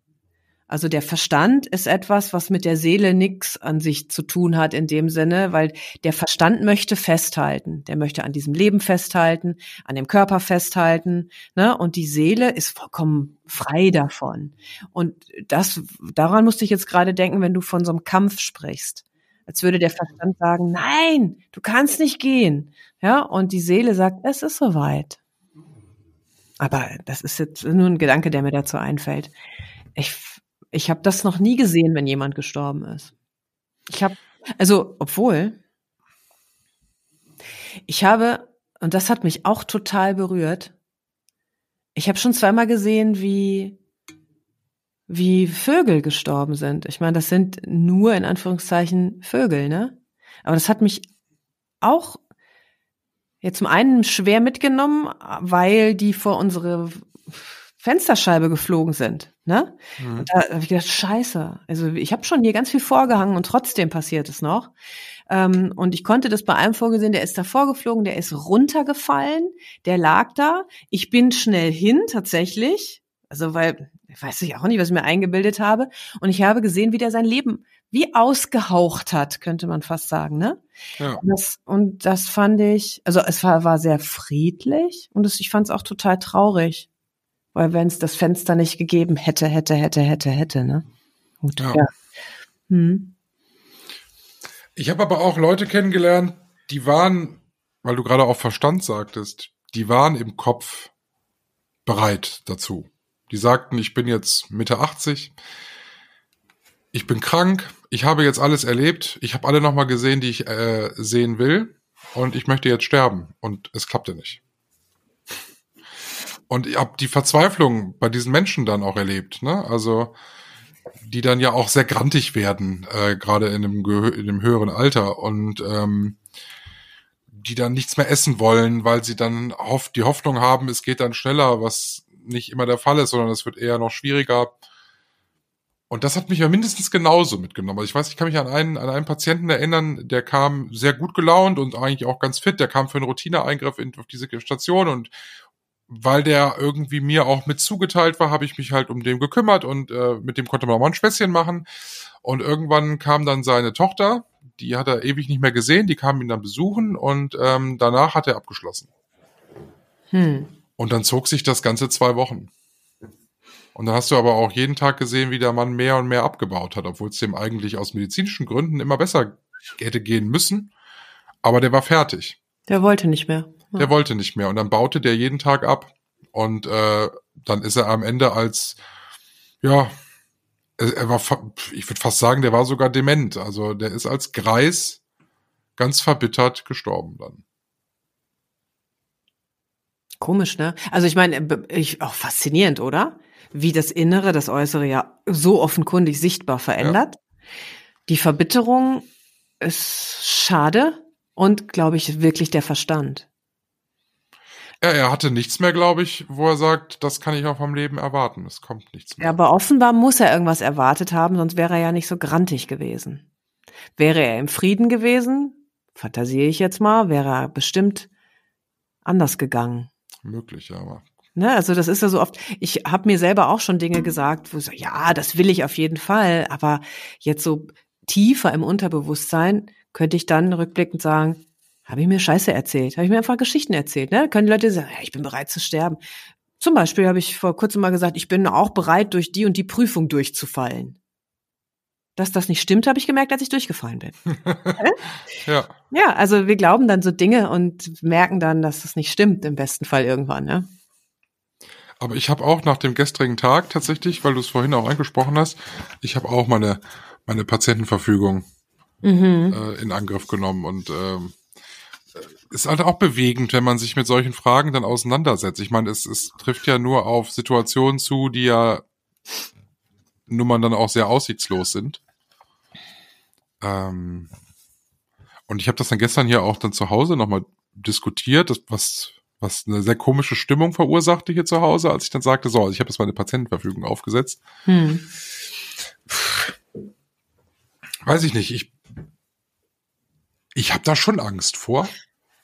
Also der Verstand ist etwas, was mit der Seele nichts an sich zu tun hat in dem Sinne, weil der Verstand möchte festhalten. Der möchte an diesem Leben festhalten, an dem Körper festhalten. Ne? Und die Seele ist vollkommen frei davon. Und das, daran musste ich jetzt gerade denken, wenn du von so einem Kampf sprichst als würde der Verstand sagen, nein, du kannst nicht gehen. Ja, und die Seele sagt, es ist soweit. Aber das ist jetzt nur ein Gedanke, der mir dazu einfällt. Ich, ich habe das noch nie gesehen, wenn jemand gestorben ist. Ich habe, also, obwohl, ich habe, und das hat mich auch total berührt, ich habe schon zweimal gesehen, wie wie Vögel gestorben sind. Ich meine, das sind nur in Anführungszeichen Vögel, ne? Aber das hat mich auch ja, zum einen schwer mitgenommen, weil die vor unsere Fensterscheibe geflogen sind. Ne? Mhm. Und da habe ich gedacht, scheiße. Also ich habe schon hier ganz viel vorgehangen und trotzdem passiert es noch. Ähm, und ich konnte das bei einem vorgesehen, der ist da vorgeflogen, der ist runtergefallen, der lag da. Ich bin schnell hin tatsächlich. Also weil weiß ich auch nicht, was ich mir eingebildet habe. Und ich habe gesehen, wie der sein Leben wie ausgehaucht hat, könnte man fast sagen, ne? Ja. Und das, und das fand ich, also es war, war sehr friedlich und es, ich fand es auch total traurig. Weil wenn es das Fenster nicht gegeben hätte, hätte, hätte, hätte, hätte, ne? Gut, Ja. ja. Hm. Ich habe aber auch Leute kennengelernt, die waren, weil du gerade auch Verstand sagtest, die waren im Kopf bereit dazu. Die sagten, ich bin jetzt Mitte 80, ich bin krank, ich habe jetzt alles erlebt, ich habe alle nochmal gesehen, die ich äh, sehen will und ich möchte jetzt sterben. Und es klappte nicht. Und ich habe die Verzweiflung bei diesen Menschen dann auch erlebt. Ne? Also die dann ja auch sehr grantig werden, äh, gerade in dem, in dem höheren Alter und ähm, die dann nichts mehr essen wollen, weil sie dann hoff die Hoffnung haben, es geht dann schneller, was nicht immer der Fall ist, sondern es wird eher noch schwieriger. Und das hat mich ja mindestens genauso mitgenommen. Also ich weiß, ich kann mich an einen, an einen Patienten erinnern, der kam sehr gut gelaunt und eigentlich auch ganz fit. Der kam für einen Routineeingriff in, auf diese Station und weil der irgendwie mir auch mit zugeteilt war, habe ich mich halt um den gekümmert und äh, mit dem konnte man auch mal ein Späßchen machen. Und irgendwann kam dann seine Tochter, die hat er ewig nicht mehr gesehen, die kam ihn dann besuchen und ähm, danach hat er abgeschlossen. Hm. Und dann zog sich das Ganze zwei Wochen. Und dann hast du aber auch jeden Tag gesehen, wie der Mann mehr und mehr abgebaut hat, obwohl es dem eigentlich aus medizinischen Gründen immer besser hätte gehen müssen. Aber der war fertig. Der wollte nicht mehr. Der wollte nicht mehr. Und dann baute der jeden Tag ab. Und äh, dann ist er am Ende als, ja, er, war, ich würde fast sagen, der war sogar dement. Also der ist als Greis ganz verbittert gestorben dann. Komisch, ne? Also ich meine, ich, auch faszinierend, oder? Wie das Innere, das Äußere ja so offenkundig sichtbar verändert. Die Verbitterung ist schade und, glaube ich, wirklich der Verstand. Ja, er hatte nichts mehr, glaube ich, wo er sagt, das kann ich auch vom Leben erwarten. Es kommt nichts mehr. Ja, aber offenbar muss er irgendwas erwartet haben, sonst wäre er ja nicht so grantig gewesen. Wäre er im Frieden gewesen, fantasiere ich jetzt mal, wäre er bestimmt anders gegangen. Möglich, ja. Aber Ne, also das ist ja so oft, ich habe mir selber auch schon Dinge gesagt, wo ich so, ja, das will ich auf jeden Fall, aber jetzt so tiefer im Unterbewusstsein könnte ich dann rückblickend sagen, habe ich mir Scheiße erzählt, habe ich mir einfach Geschichten erzählt. Ne? Da können Leute sagen, ja, ich bin bereit zu sterben. Zum Beispiel habe ich vor kurzem mal gesagt, ich bin auch bereit, durch die und die Prüfung durchzufallen. Dass das nicht stimmt, habe ich gemerkt, als ich durchgefallen bin. [LAUGHS] ja. Ja, also wir glauben dann so Dinge und merken dann, dass das nicht stimmt, im besten Fall irgendwann. Ne? Aber ich habe auch nach dem gestrigen Tag tatsächlich, weil du es vorhin auch angesprochen hast, ich habe auch meine, meine Patientenverfügung Mhm. äh, in Angriff genommen und ähm, ist halt auch bewegend, wenn man sich mit solchen Fragen dann auseinandersetzt. Ich meine, es, es trifft ja nur auf Situationen zu, die ja nun mal dann auch sehr aussichtslos sind. Ähm, und ich habe das dann gestern hier auch dann zu Hause nochmal diskutiert, das, was, was eine sehr komische Stimmung verursachte hier zu Hause, als ich dann sagte, so, also ich habe jetzt meine Patientenverfügung aufgesetzt. Hm. Weiß ich nicht, ich, ich habe da schon Angst vor.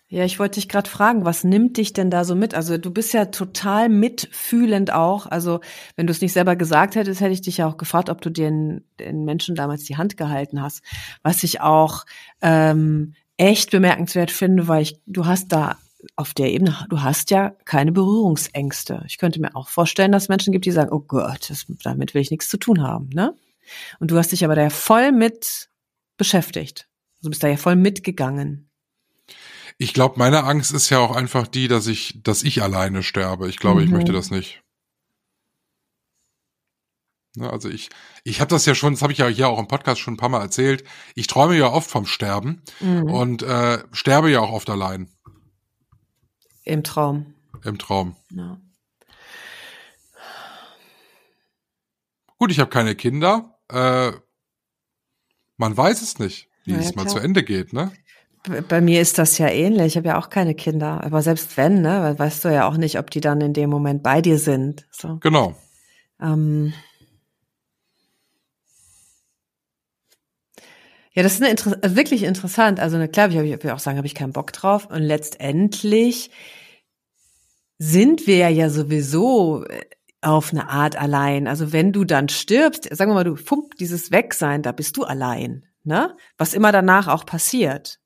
Ja, ich wollte dich gerade fragen, was nimmt dich denn da so mit? Also du bist ja total mitfühlend auch. Also wenn du es nicht selber gesagt hättest, hätte ich dich ja auch gefragt, ob du den, den Menschen damals die Hand gehalten hast. Was ich auch ähm, echt bemerkenswert finde, weil ich, du hast da auf der Ebene, du hast ja keine Berührungsängste. Ich könnte mir auch vorstellen, dass es Menschen gibt, die sagen, oh Gott, das, damit will ich nichts zu tun haben, ne? Und du hast dich aber da ja voll mit beschäftigt. Du bist da ja voll mitgegangen. Ich glaube, meine Angst ist ja auch einfach die, dass ich, dass ich alleine sterbe. Ich glaube, ich Mhm. möchte das nicht. Ne, also ich, ich habe das ja schon, das habe ich ja hier auch im Podcast schon ein paar Mal erzählt. Ich träume ja oft vom Sterben Mhm. und äh, sterbe ja auch oft allein Im Traum. im Traum. Ja. Gut, ich habe keine Kinder. Äh, man weiß es nicht, wie Ja, es mal klar. zu Ende geht, ne? Bei mir ist das ja ähnlich. Ich habe ja auch keine Kinder. Aber selbst wenn, ne, weil weißt du ja auch nicht, ob die dann in dem Moment bei dir sind. So. Genau. Ähm. Ja, das ist eine Inter äh, wirklich interessant. Also ne, klar, ich habe- ich würde auch sagen, habe ich keinen Bock drauf. Und letztendlich sind wir ja sowieso äh, auf eine Art allein. Also wenn du dann stirbst, sagen wir mal, du fump dieses Wegsein, da bist du allein. Ne? Was immer danach auch passiert.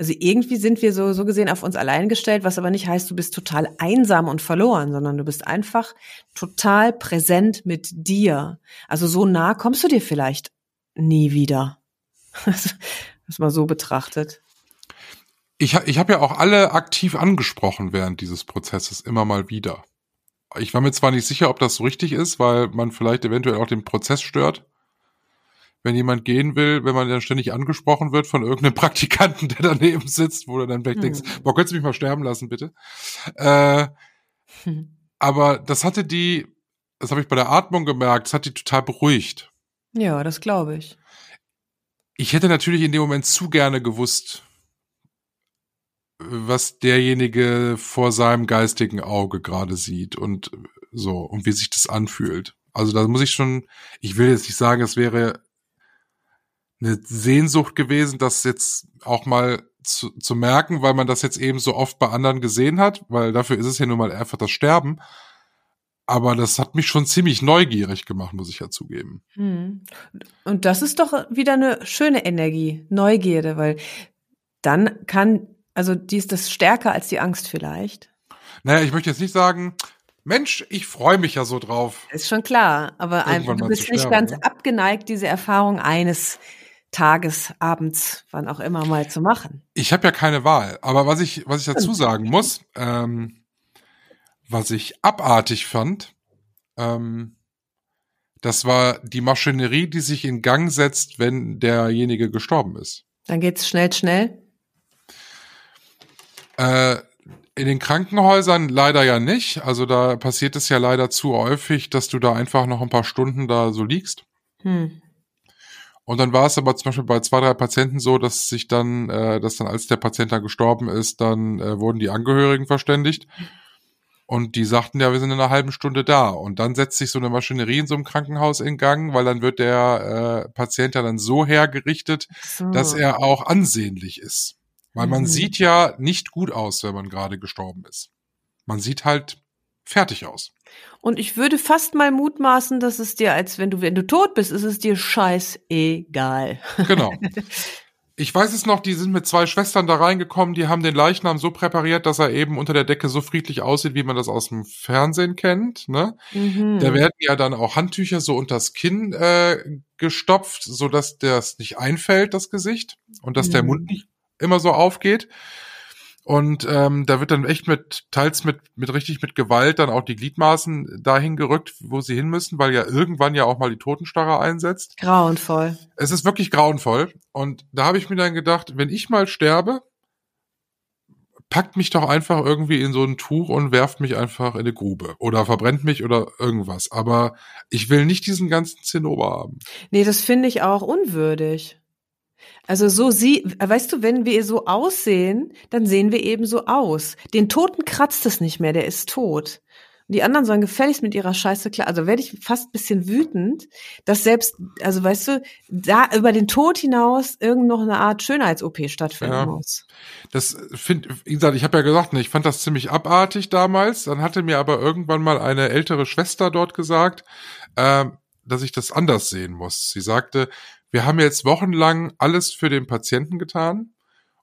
Also irgendwie sind wir so, so gesehen auf uns allein gestellt, was aber nicht heißt, du bist total einsam und verloren, sondern du bist einfach total präsent mit dir. Also so nah kommst du dir vielleicht nie wieder. [LAUGHS] Das mal so betrachtet. Ich, ich habe ja auch alle aktiv angesprochen während dieses Prozesses immer mal wieder. Ich war mir zwar nicht sicher, ob das so richtig ist, weil man vielleicht eventuell auch den Prozess stört wenn jemand gehen will, wenn man dann ständig angesprochen wird von irgendeinem [LAUGHS] Praktikanten, der daneben sitzt, wo du dann vielleicht hm. denkst, boah, könntest du mich mal sterben lassen, bitte? Äh, hm. [LAUGHS] Aber das hatte die, das habe ich bei der Atmung gemerkt, das hat die total beruhigt. Ja, das glaube ich. Ich hätte natürlich in dem Moment zu gerne gewusst, was derjenige vor seinem geistigen Auge gerade sieht und so und wie sich das anfühlt. Also da muss ich schon, ich will jetzt nicht sagen, es wäre eine Sehnsucht gewesen, das jetzt auch mal zu, zu merken, weil man das jetzt eben so oft bei anderen gesehen hat, weil dafür ist es ja nun mal einfach das Sterben. Aber das hat mich schon ziemlich neugierig gemacht, muss ich ja zugeben. Hm. Und das ist doch wieder eine schöne Energie, Neugierde, weil dann kann, also die ist das stärker als die Angst vielleicht. Naja, ich möchte jetzt nicht sagen, Mensch, ich freue mich ja so drauf. Ist schon klar, aber ein, du bist nicht ganz ne? abgeneigt, diese Erfahrung eines Tages, abends, wann auch immer mal zu machen. Ich habe ja keine Wahl, aber was ich, was ich dazu sagen muss, ähm, was ich abartig fand, ähm, das war die Maschinerie, die sich in Gang setzt, wenn derjenige gestorben ist. Dann geht's schnell, schnell. Äh, in den Krankenhäusern leider ja nicht. Also da passiert es ja leider zu häufig, dass du da einfach noch ein paar Stunden da so liegst. Hm. Und dann war es aber zum Beispiel bei zwei, drei Patienten so, dass sich dann, äh, dass dann, als der Patient dann gestorben ist, dann äh, wurden die Angehörigen verständigt. Und die sagten, ja, wir sind in einer halben Stunde da. Und dann setzt sich so eine Maschinerie in so einem Krankenhaus in Gang, weil dann wird der äh, Patient ja dann so hergerichtet, so. dass er auch ansehnlich ist. Weil mhm. man sieht ja nicht gut aus, wenn man gerade gestorben ist. Man sieht halt fertig aus. Und ich würde fast mal mutmaßen, dass es dir, als wenn du, wenn du tot bist, ist es dir scheißegal. [LAUGHS] Genau. Ich weiß es noch, die sind mit zwei Schwestern da reingekommen, die haben den Leichnam so präpariert, dass er eben unter der Decke so friedlich aussieht, wie man das aus dem Fernsehen kennt. Ne? Mhm. Da werden ja dann auch Handtücher so unters Kinn äh, gestopft, so dass das nicht einfällt, das Gesicht, und dass mhm. der Mund nicht immer so aufgeht. Und ähm, da wird dann echt mit, teils mit, mit richtig mit Gewalt dann auch die Gliedmaßen dahin gerückt, wo sie hin müssen, weil ja irgendwann ja auch mal die Totenstarre einsetzt. Grauenvoll. Es ist wirklich grauenvoll. Und da habe ich mir dann gedacht, wenn ich mal sterbe, packt mich doch einfach irgendwie in so ein Tuch und werft mich einfach in eine Grube oder verbrennt mich oder irgendwas. Aber ich will nicht diesen ganzen Zinnober haben. Nee, das finde ich auch unwürdig. Also so sie, weißt du, wenn wir so aussehen, dann sehen wir eben so aus. Den Toten kratzt es nicht mehr, der ist tot. Und die anderen sollen gefälligst mit ihrer Scheiße klar. Also werde ich fast bisschen wütend, dass selbst, also weißt du, da über den Tod hinaus irgend noch eine Art Schönheits-OP stattfinden ja. muss. Das finde, wie gesagt, ich habe ja gesagt, ne, ich fand das ziemlich abartig damals. Dann hatte mir aber irgendwann mal eine ältere Schwester dort gesagt, äh, dass ich das anders sehen muss. Sie sagte, wir haben jetzt wochenlang alles für den Patienten getan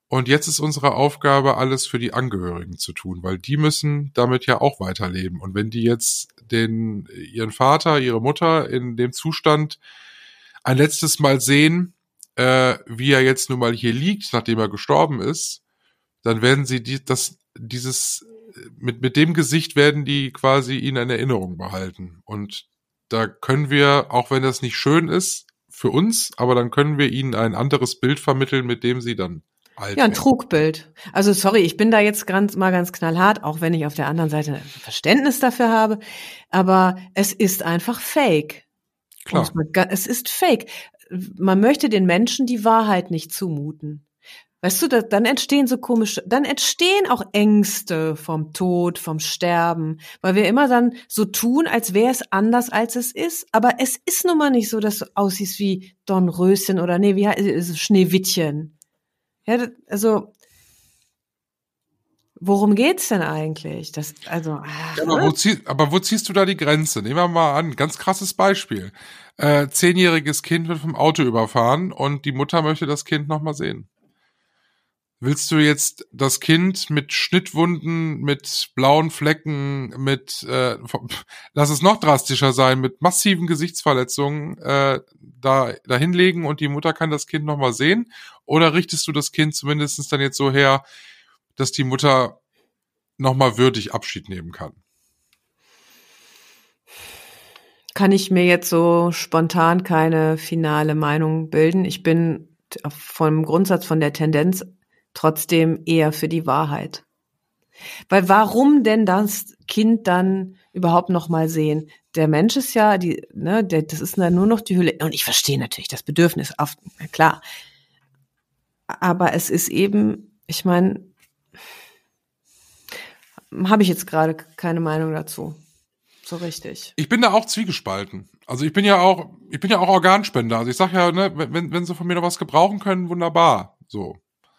und jetzt ist unsere Aufgabe, alles für die Angehörigen zu tun, weil die müssen damit ja auch weiterleben. Und wenn die jetzt den, ihren Vater, ihre Mutter in dem Zustand ein letztes Mal sehen, äh, wie er jetzt nun mal hier liegt, nachdem er gestorben ist, dann werden sie die, das, dieses, mit, mit dem Gesicht werden die quasi ihn in Erinnerung behalten. Und da können wir, auch wenn das nicht schön ist, für uns, aber dann können wir ihnen ein anderes Bild vermitteln, mit dem sie dann alt Ja, ein Trugbild. Also sorry, ich bin da jetzt ganz, mal ganz knallhart, auch wenn ich auf der anderen Seite Verständnis dafür habe, aber es ist einfach fake. Klar. Es ist fake. Man möchte den Menschen die Wahrheit nicht zumuten. Weißt du, dann entstehen so komische, dann entstehen auch Ängste vom Tod, vom Sterben, weil wir immer dann so tun, als wäre es anders, als es ist. Aber es ist nun mal nicht so, dass du aussiehst wie Dornröschen oder nee, wie heißt es, Schneewittchen. Ja, also, worum geht's denn eigentlich? Das, also, ach, ja, aber, wo zieh, aber wo ziehst du da die Grenze? Nehmen wir mal an, ganz krasses Beispiel. Äh, zehnjähriges Kind wird vom Auto überfahren und die Mutter möchte das Kind nochmal sehen. Willst du jetzt das Kind mit Schnittwunden, mit blauen Flecken, mit, äh, lass es noch drastischer sein, mit massiven Gesichtsverletzungen äh, da dahinlegen und die Mutter kann das Kind noch mal sehen? Oder richtest du das Kind zumindestens dann jetzt so her, dass die Mutter noch mal würdig Abschied nehmen kann? Kann ich mir jetzt so spontan keine finale Meinung bilden. Ich bin vom Grundsatz, von der Tendenz trotzdem eher für die Wahrheit. Weil warum denn das Kind dann überhaupt noch mal sehen? Der Mensch ist ja die, ne, der, das ist ja nur noch die Hülle. Und ich verstehe natürlich das Bedürfnis, auf, klar. Aber es ist eben, ich meine, habe ich jetzt gerade keine Meinung dazu. So richtig. Ich bin da auch zwiegespalten. Also ich bin ja auch, ich bin ja auch Organspender. Also ich sag ja, ne, wenn, wenn sie von mir noch was gebrauchen können, wunderbar. So.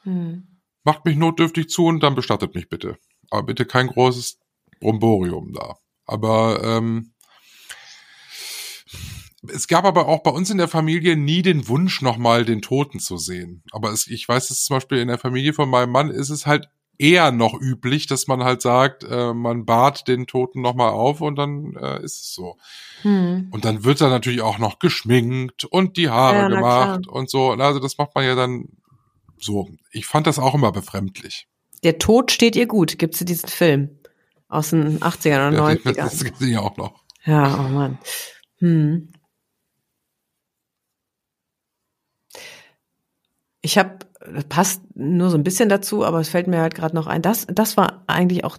Hm. Macht mich notdürftig zu und dann bestattet mich bitte. Aber bitte kein großes Bromborium da. Aber ähm, es gab aber auch bei uns in der Familie nie den Wunsch, nochmal den Toten zu sehen. Aber es, ich weiß es zum Beispiel in der Familie von meinem Mann ist es halt eher noch üblich, dass man halt sagt, äh, man bahrt den Toten nochmal auf und dann äh, ist es so. Hm. Und dann wird er natürlich auch noch geschminkt und die Haare ja, gemacht und so. Also das macht man ja dann so. Ich fand das auch immer befremdlich. Der Tod steht ihr gut. Gibt's diesen Film aus den 80ern oder 90ern? [LAUGHS] Das gibt's ja auch noch. Ja, oh Mann. Hm. Ich habe passt nur so ein bisschen dazu, aber es fällt mir halt gerade noch ein. Das, das war eigentlich auch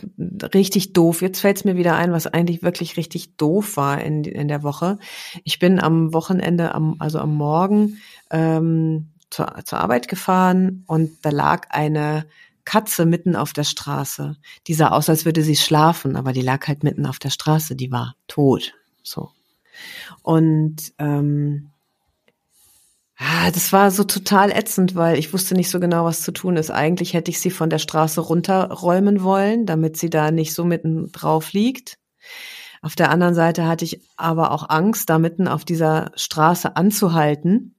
richtig doof. Jetzt fällt es mir wieder ein, was eigentlich wirklich richtig doof war in, in der Woche. Ich bin am Wochenende, am, also am Morgen ähm, zur, zur Arbeit gefahren und da lag eine Katze mitten auf der Straße. Die sah aus, als würde sie schlafen, aber die lag halt mitten auf der Straße. Die war tot. So. Und ähm, Ah, das war so total ätzend, weil ich wusste nicht so genau, was zu tun ist. Eigentlich hätte ich sie von der Straße runterräumen wollen, damit sie da nicht so mitten drauf liegt. Auf der anderen Seite hatte ich aber auch Angst, da mitten auf dieser Straße anzuhalten.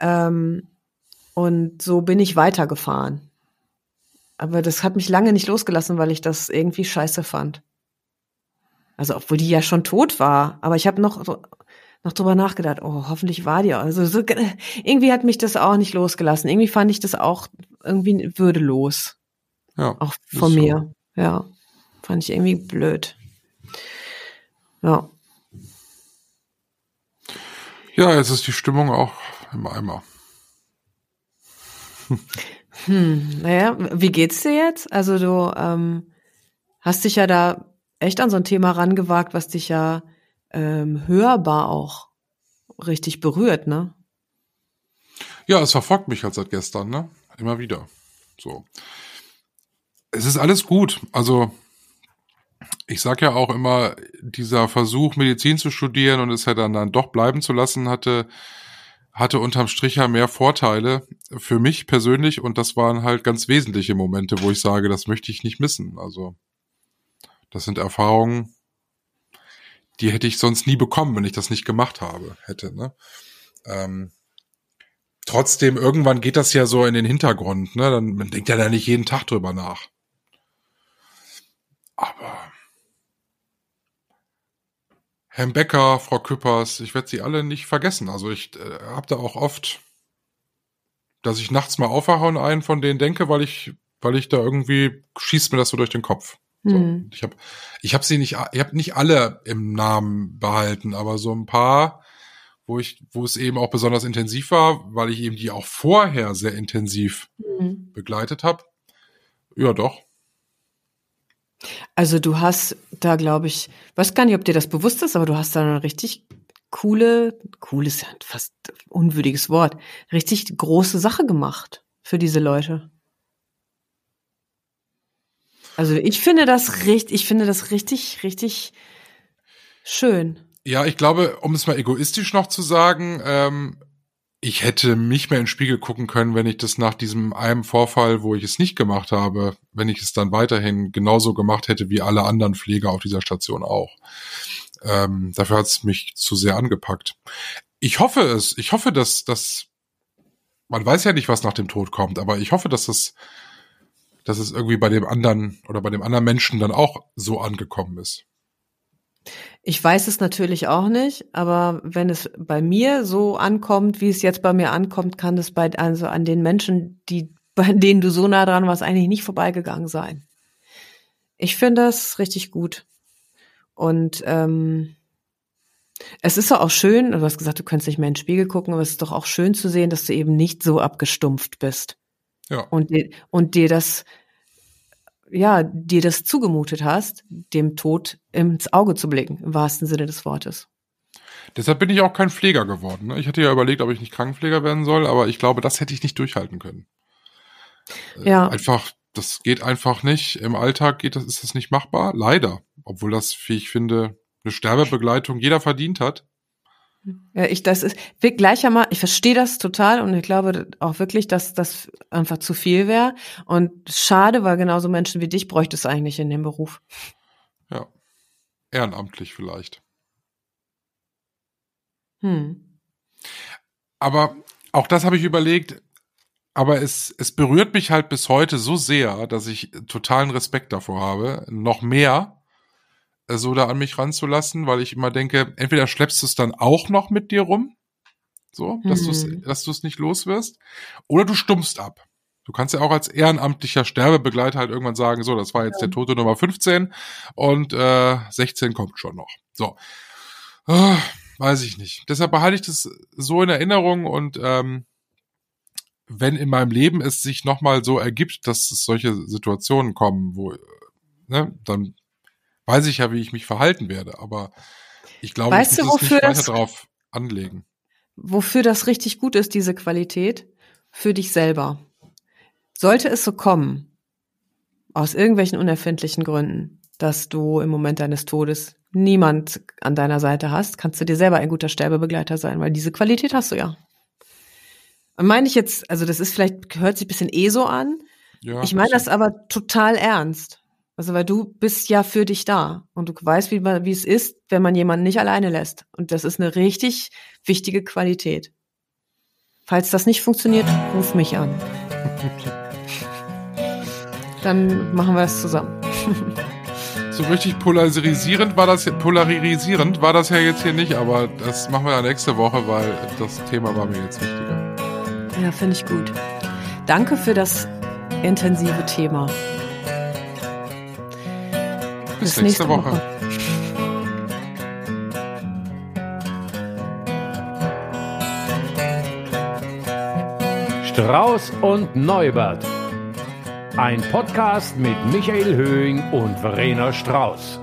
Ähm, und so bin ich weitergefahren. Aber das hat mich lange nicht losgelassen, weil ich das irgendwie scheiße fand. Also obwohl die ja schon tot war, aber ich habe noch noch drüber nachgedacht, oh, hoffentlich war die. Also so, irgendwie hat mich das auch nicht losgelassen. Irgendwie fand ich das auch irgendwie würdelos. Ja. Auch von mir. So. Ja. Fand ich irgendwie blöd. Ja. Ja, jetzt ist die Stimmung auch im Eimer. Hm, naja, wie geht's dir jetzt? Also du ähm, hast dich ja da echt an so ein Thema rangewagt, was dich ja ähm, hörbar auch richtig berührt, ne? Ja, es verfolgt mich halt seit gestern, ne? Immer wieder. So. Es ist alles gut. Also, ich sag ja auch immer, dieser Versuch, Medizin zu studieren und es ja dann, dann doch bleiben zu lassen, hatte, hatte unterm Strich ja mehr Vorteile für mich persönlich und das waren halt ganz wesentliche Momente, wo ich sage, das möchte ich nicht missen. Also, das sind Erfahrungen, die hätte ich sonst nie bekommen, wenn ich das nicht gemacht habe, hätte. Ne? Ähm, trotzdem, irgendwann geht das ja so in den Hintergrund, ne? Dann, man denkt ja da nicht jeden Tag drüber nach. Aber Herrn Becker, Frau Küppers, ich werde sie alle nicht vergessen. Also ich äh, habe da auch oft, dass ich nachts mal aufwache und einen von denen denke, weil ich, weil ich da irgendwie schießt mir das so durch den Kopf. So, hm. Ich habe ich hab sie nicht, ich habe nicht alle im Namen behalten, aber so ein paar, wo ich, wo es eben auch besonders intensiv war, weil ich eben die auch vorher sehr intensiv hm. begleitet habe. Ja, doch. Also du hast da, glaube ich, weiß gar nicht, ob dir das bewusst ist, aber du hast da eine richtig coole, cool ist ja fast unwürdiges Wort, richtig große Sache gemacht für diese Leute. Also ich finde das richtig, ich finde das richtig, richtig schön. Ja, ich glaube, um es mal egoistisch noch zu sagen, ähm, ich hätte mich mehr in den Spiegel gucken können, wenn ich das nach diesem einen Vorfall, wo ich es nicht gemacht habe, wenn ich es dann weiterhin genauso gemacht hätte wie alle anderen Pfleger auf dieser Station auch. Ähm, dafür hat es mich zu sehr angepackt. Ich hoffe es. Ich hoffe, dass, dass man weiß ja nicht, was nach dem Tod kommt, aber ich hoffe, dass es, dass es irgendwie bei dem anderen oder bei dem anderen Menschen dann auch so angekommen ist. Ich weiß es natürlich auch nicht, aber wenn es bei mir so ankommt, wie es jetzt bei mir ankommt, kann es bei also an den Menschen, die [LAUGHS] bei denen du so nah dran warst, eigentlich nicht vorbeigegangen sein. Ich finde das richtig gut. Und ähm, es ist doch auch schön, du hast gesagt, du könntest nicht mehr in den Spiegel gucken, aber es ist doch auch schön zu sehen, dass du eben nicht so abgestumpft bist. Ja. Und, dir, und dir das, ja, dir das zugemutet hast, dem Tod ins Auge zu blicken, im wahrsten Sinne des Wortes. Deshalb bin ich auch kein Pfleger geworden. Ne? Ich hatte ja überlegt, ob ich nicht Krankenpfleger werden soll, aber ich glaube, das hätte ich nicht durchhalten können. Äh, Ja. Einfach, das geht einfach nicht. Im Alltag geht das, ist das nicht machbar. Leider. Obwohl das, wie ich finde, eine Sterbebegleitung jeder verdient hat. Ja, ich, das ist gleichermaßen, ich verstehe das total und ich glaube auch wirklich, dass das einfach zu viel wäre. Und schade, weil genauso Menschen wie dich bräuchte es eigentlich in dem Beruf. Ja. Ehrenamtlich vielleicht. Hm. Aber auch das habe ich überlegt. Aber es, es berührt mich halt bis heute so sehr, dass ich totalen Respekt davor habe, noch mehr so da an mich ranzulassen, weil ich immer denke, entweder schleppst du es dann auch noch mit dir rum, so, dass Mhm. du es, dass du es nicht los wirst, oder du stumpfst ab. Du kannst ja auch als ehrenamtlicher Sterbebegleiter halt irgendwann sagen, so, das war jetzt der Tote Nummer 15 und äh, 16 kommt schon noch. So. Ah, weiß ich nicht. Deshalb behalte ich das so in Erinnerung und ähm, wenn in meinem Leben es sich nochmal so ergibt, dass es solche Situationen kommen, wo, äh, ne, dann weiß ich ja, wie ich mich verhalten werde. Aber ich glaube, Weißt ich du, muss es wofür nicht weiter drauf anlegen. Wofür das richtig gut ist, diese Qualität? Für dich selber. Sollte es so kommen, aus irgendwelchen unerfindlichen Gründen, dass du im Moment deines Todes niemand an deiner Seite hast, kannst du dir selber ein guter Sterbebegleiter sein, weil diese Qualität hast du ja. Und meine ich jetzt, also das ist vielleicht, hört sich ein bisschen eh so an. Ja, Ich meine das aber total ernst. Also weil du bist ja für dich da und du weißt, wie, man, wie es ist, wenn man jemanden nicht alleine lässt. Und das ist eine richtig wichtige Qualität. Falls das nicht funktioniert, ruf mich an. [LAUGHS] Dann machen wir das zusammen. So richtig polarisierend war das polarisierend war das ja jetzt hier nicht, aber das machen wir ja nächste Woche, weil das Thema war mir jetzt wichtiger. Ja, finde ich gut. Danke für das intensive Thema. Bis, nächste, Woche. Strauß und Neubert. Ein Podcast mit Michael Höhing und Verena Strauß.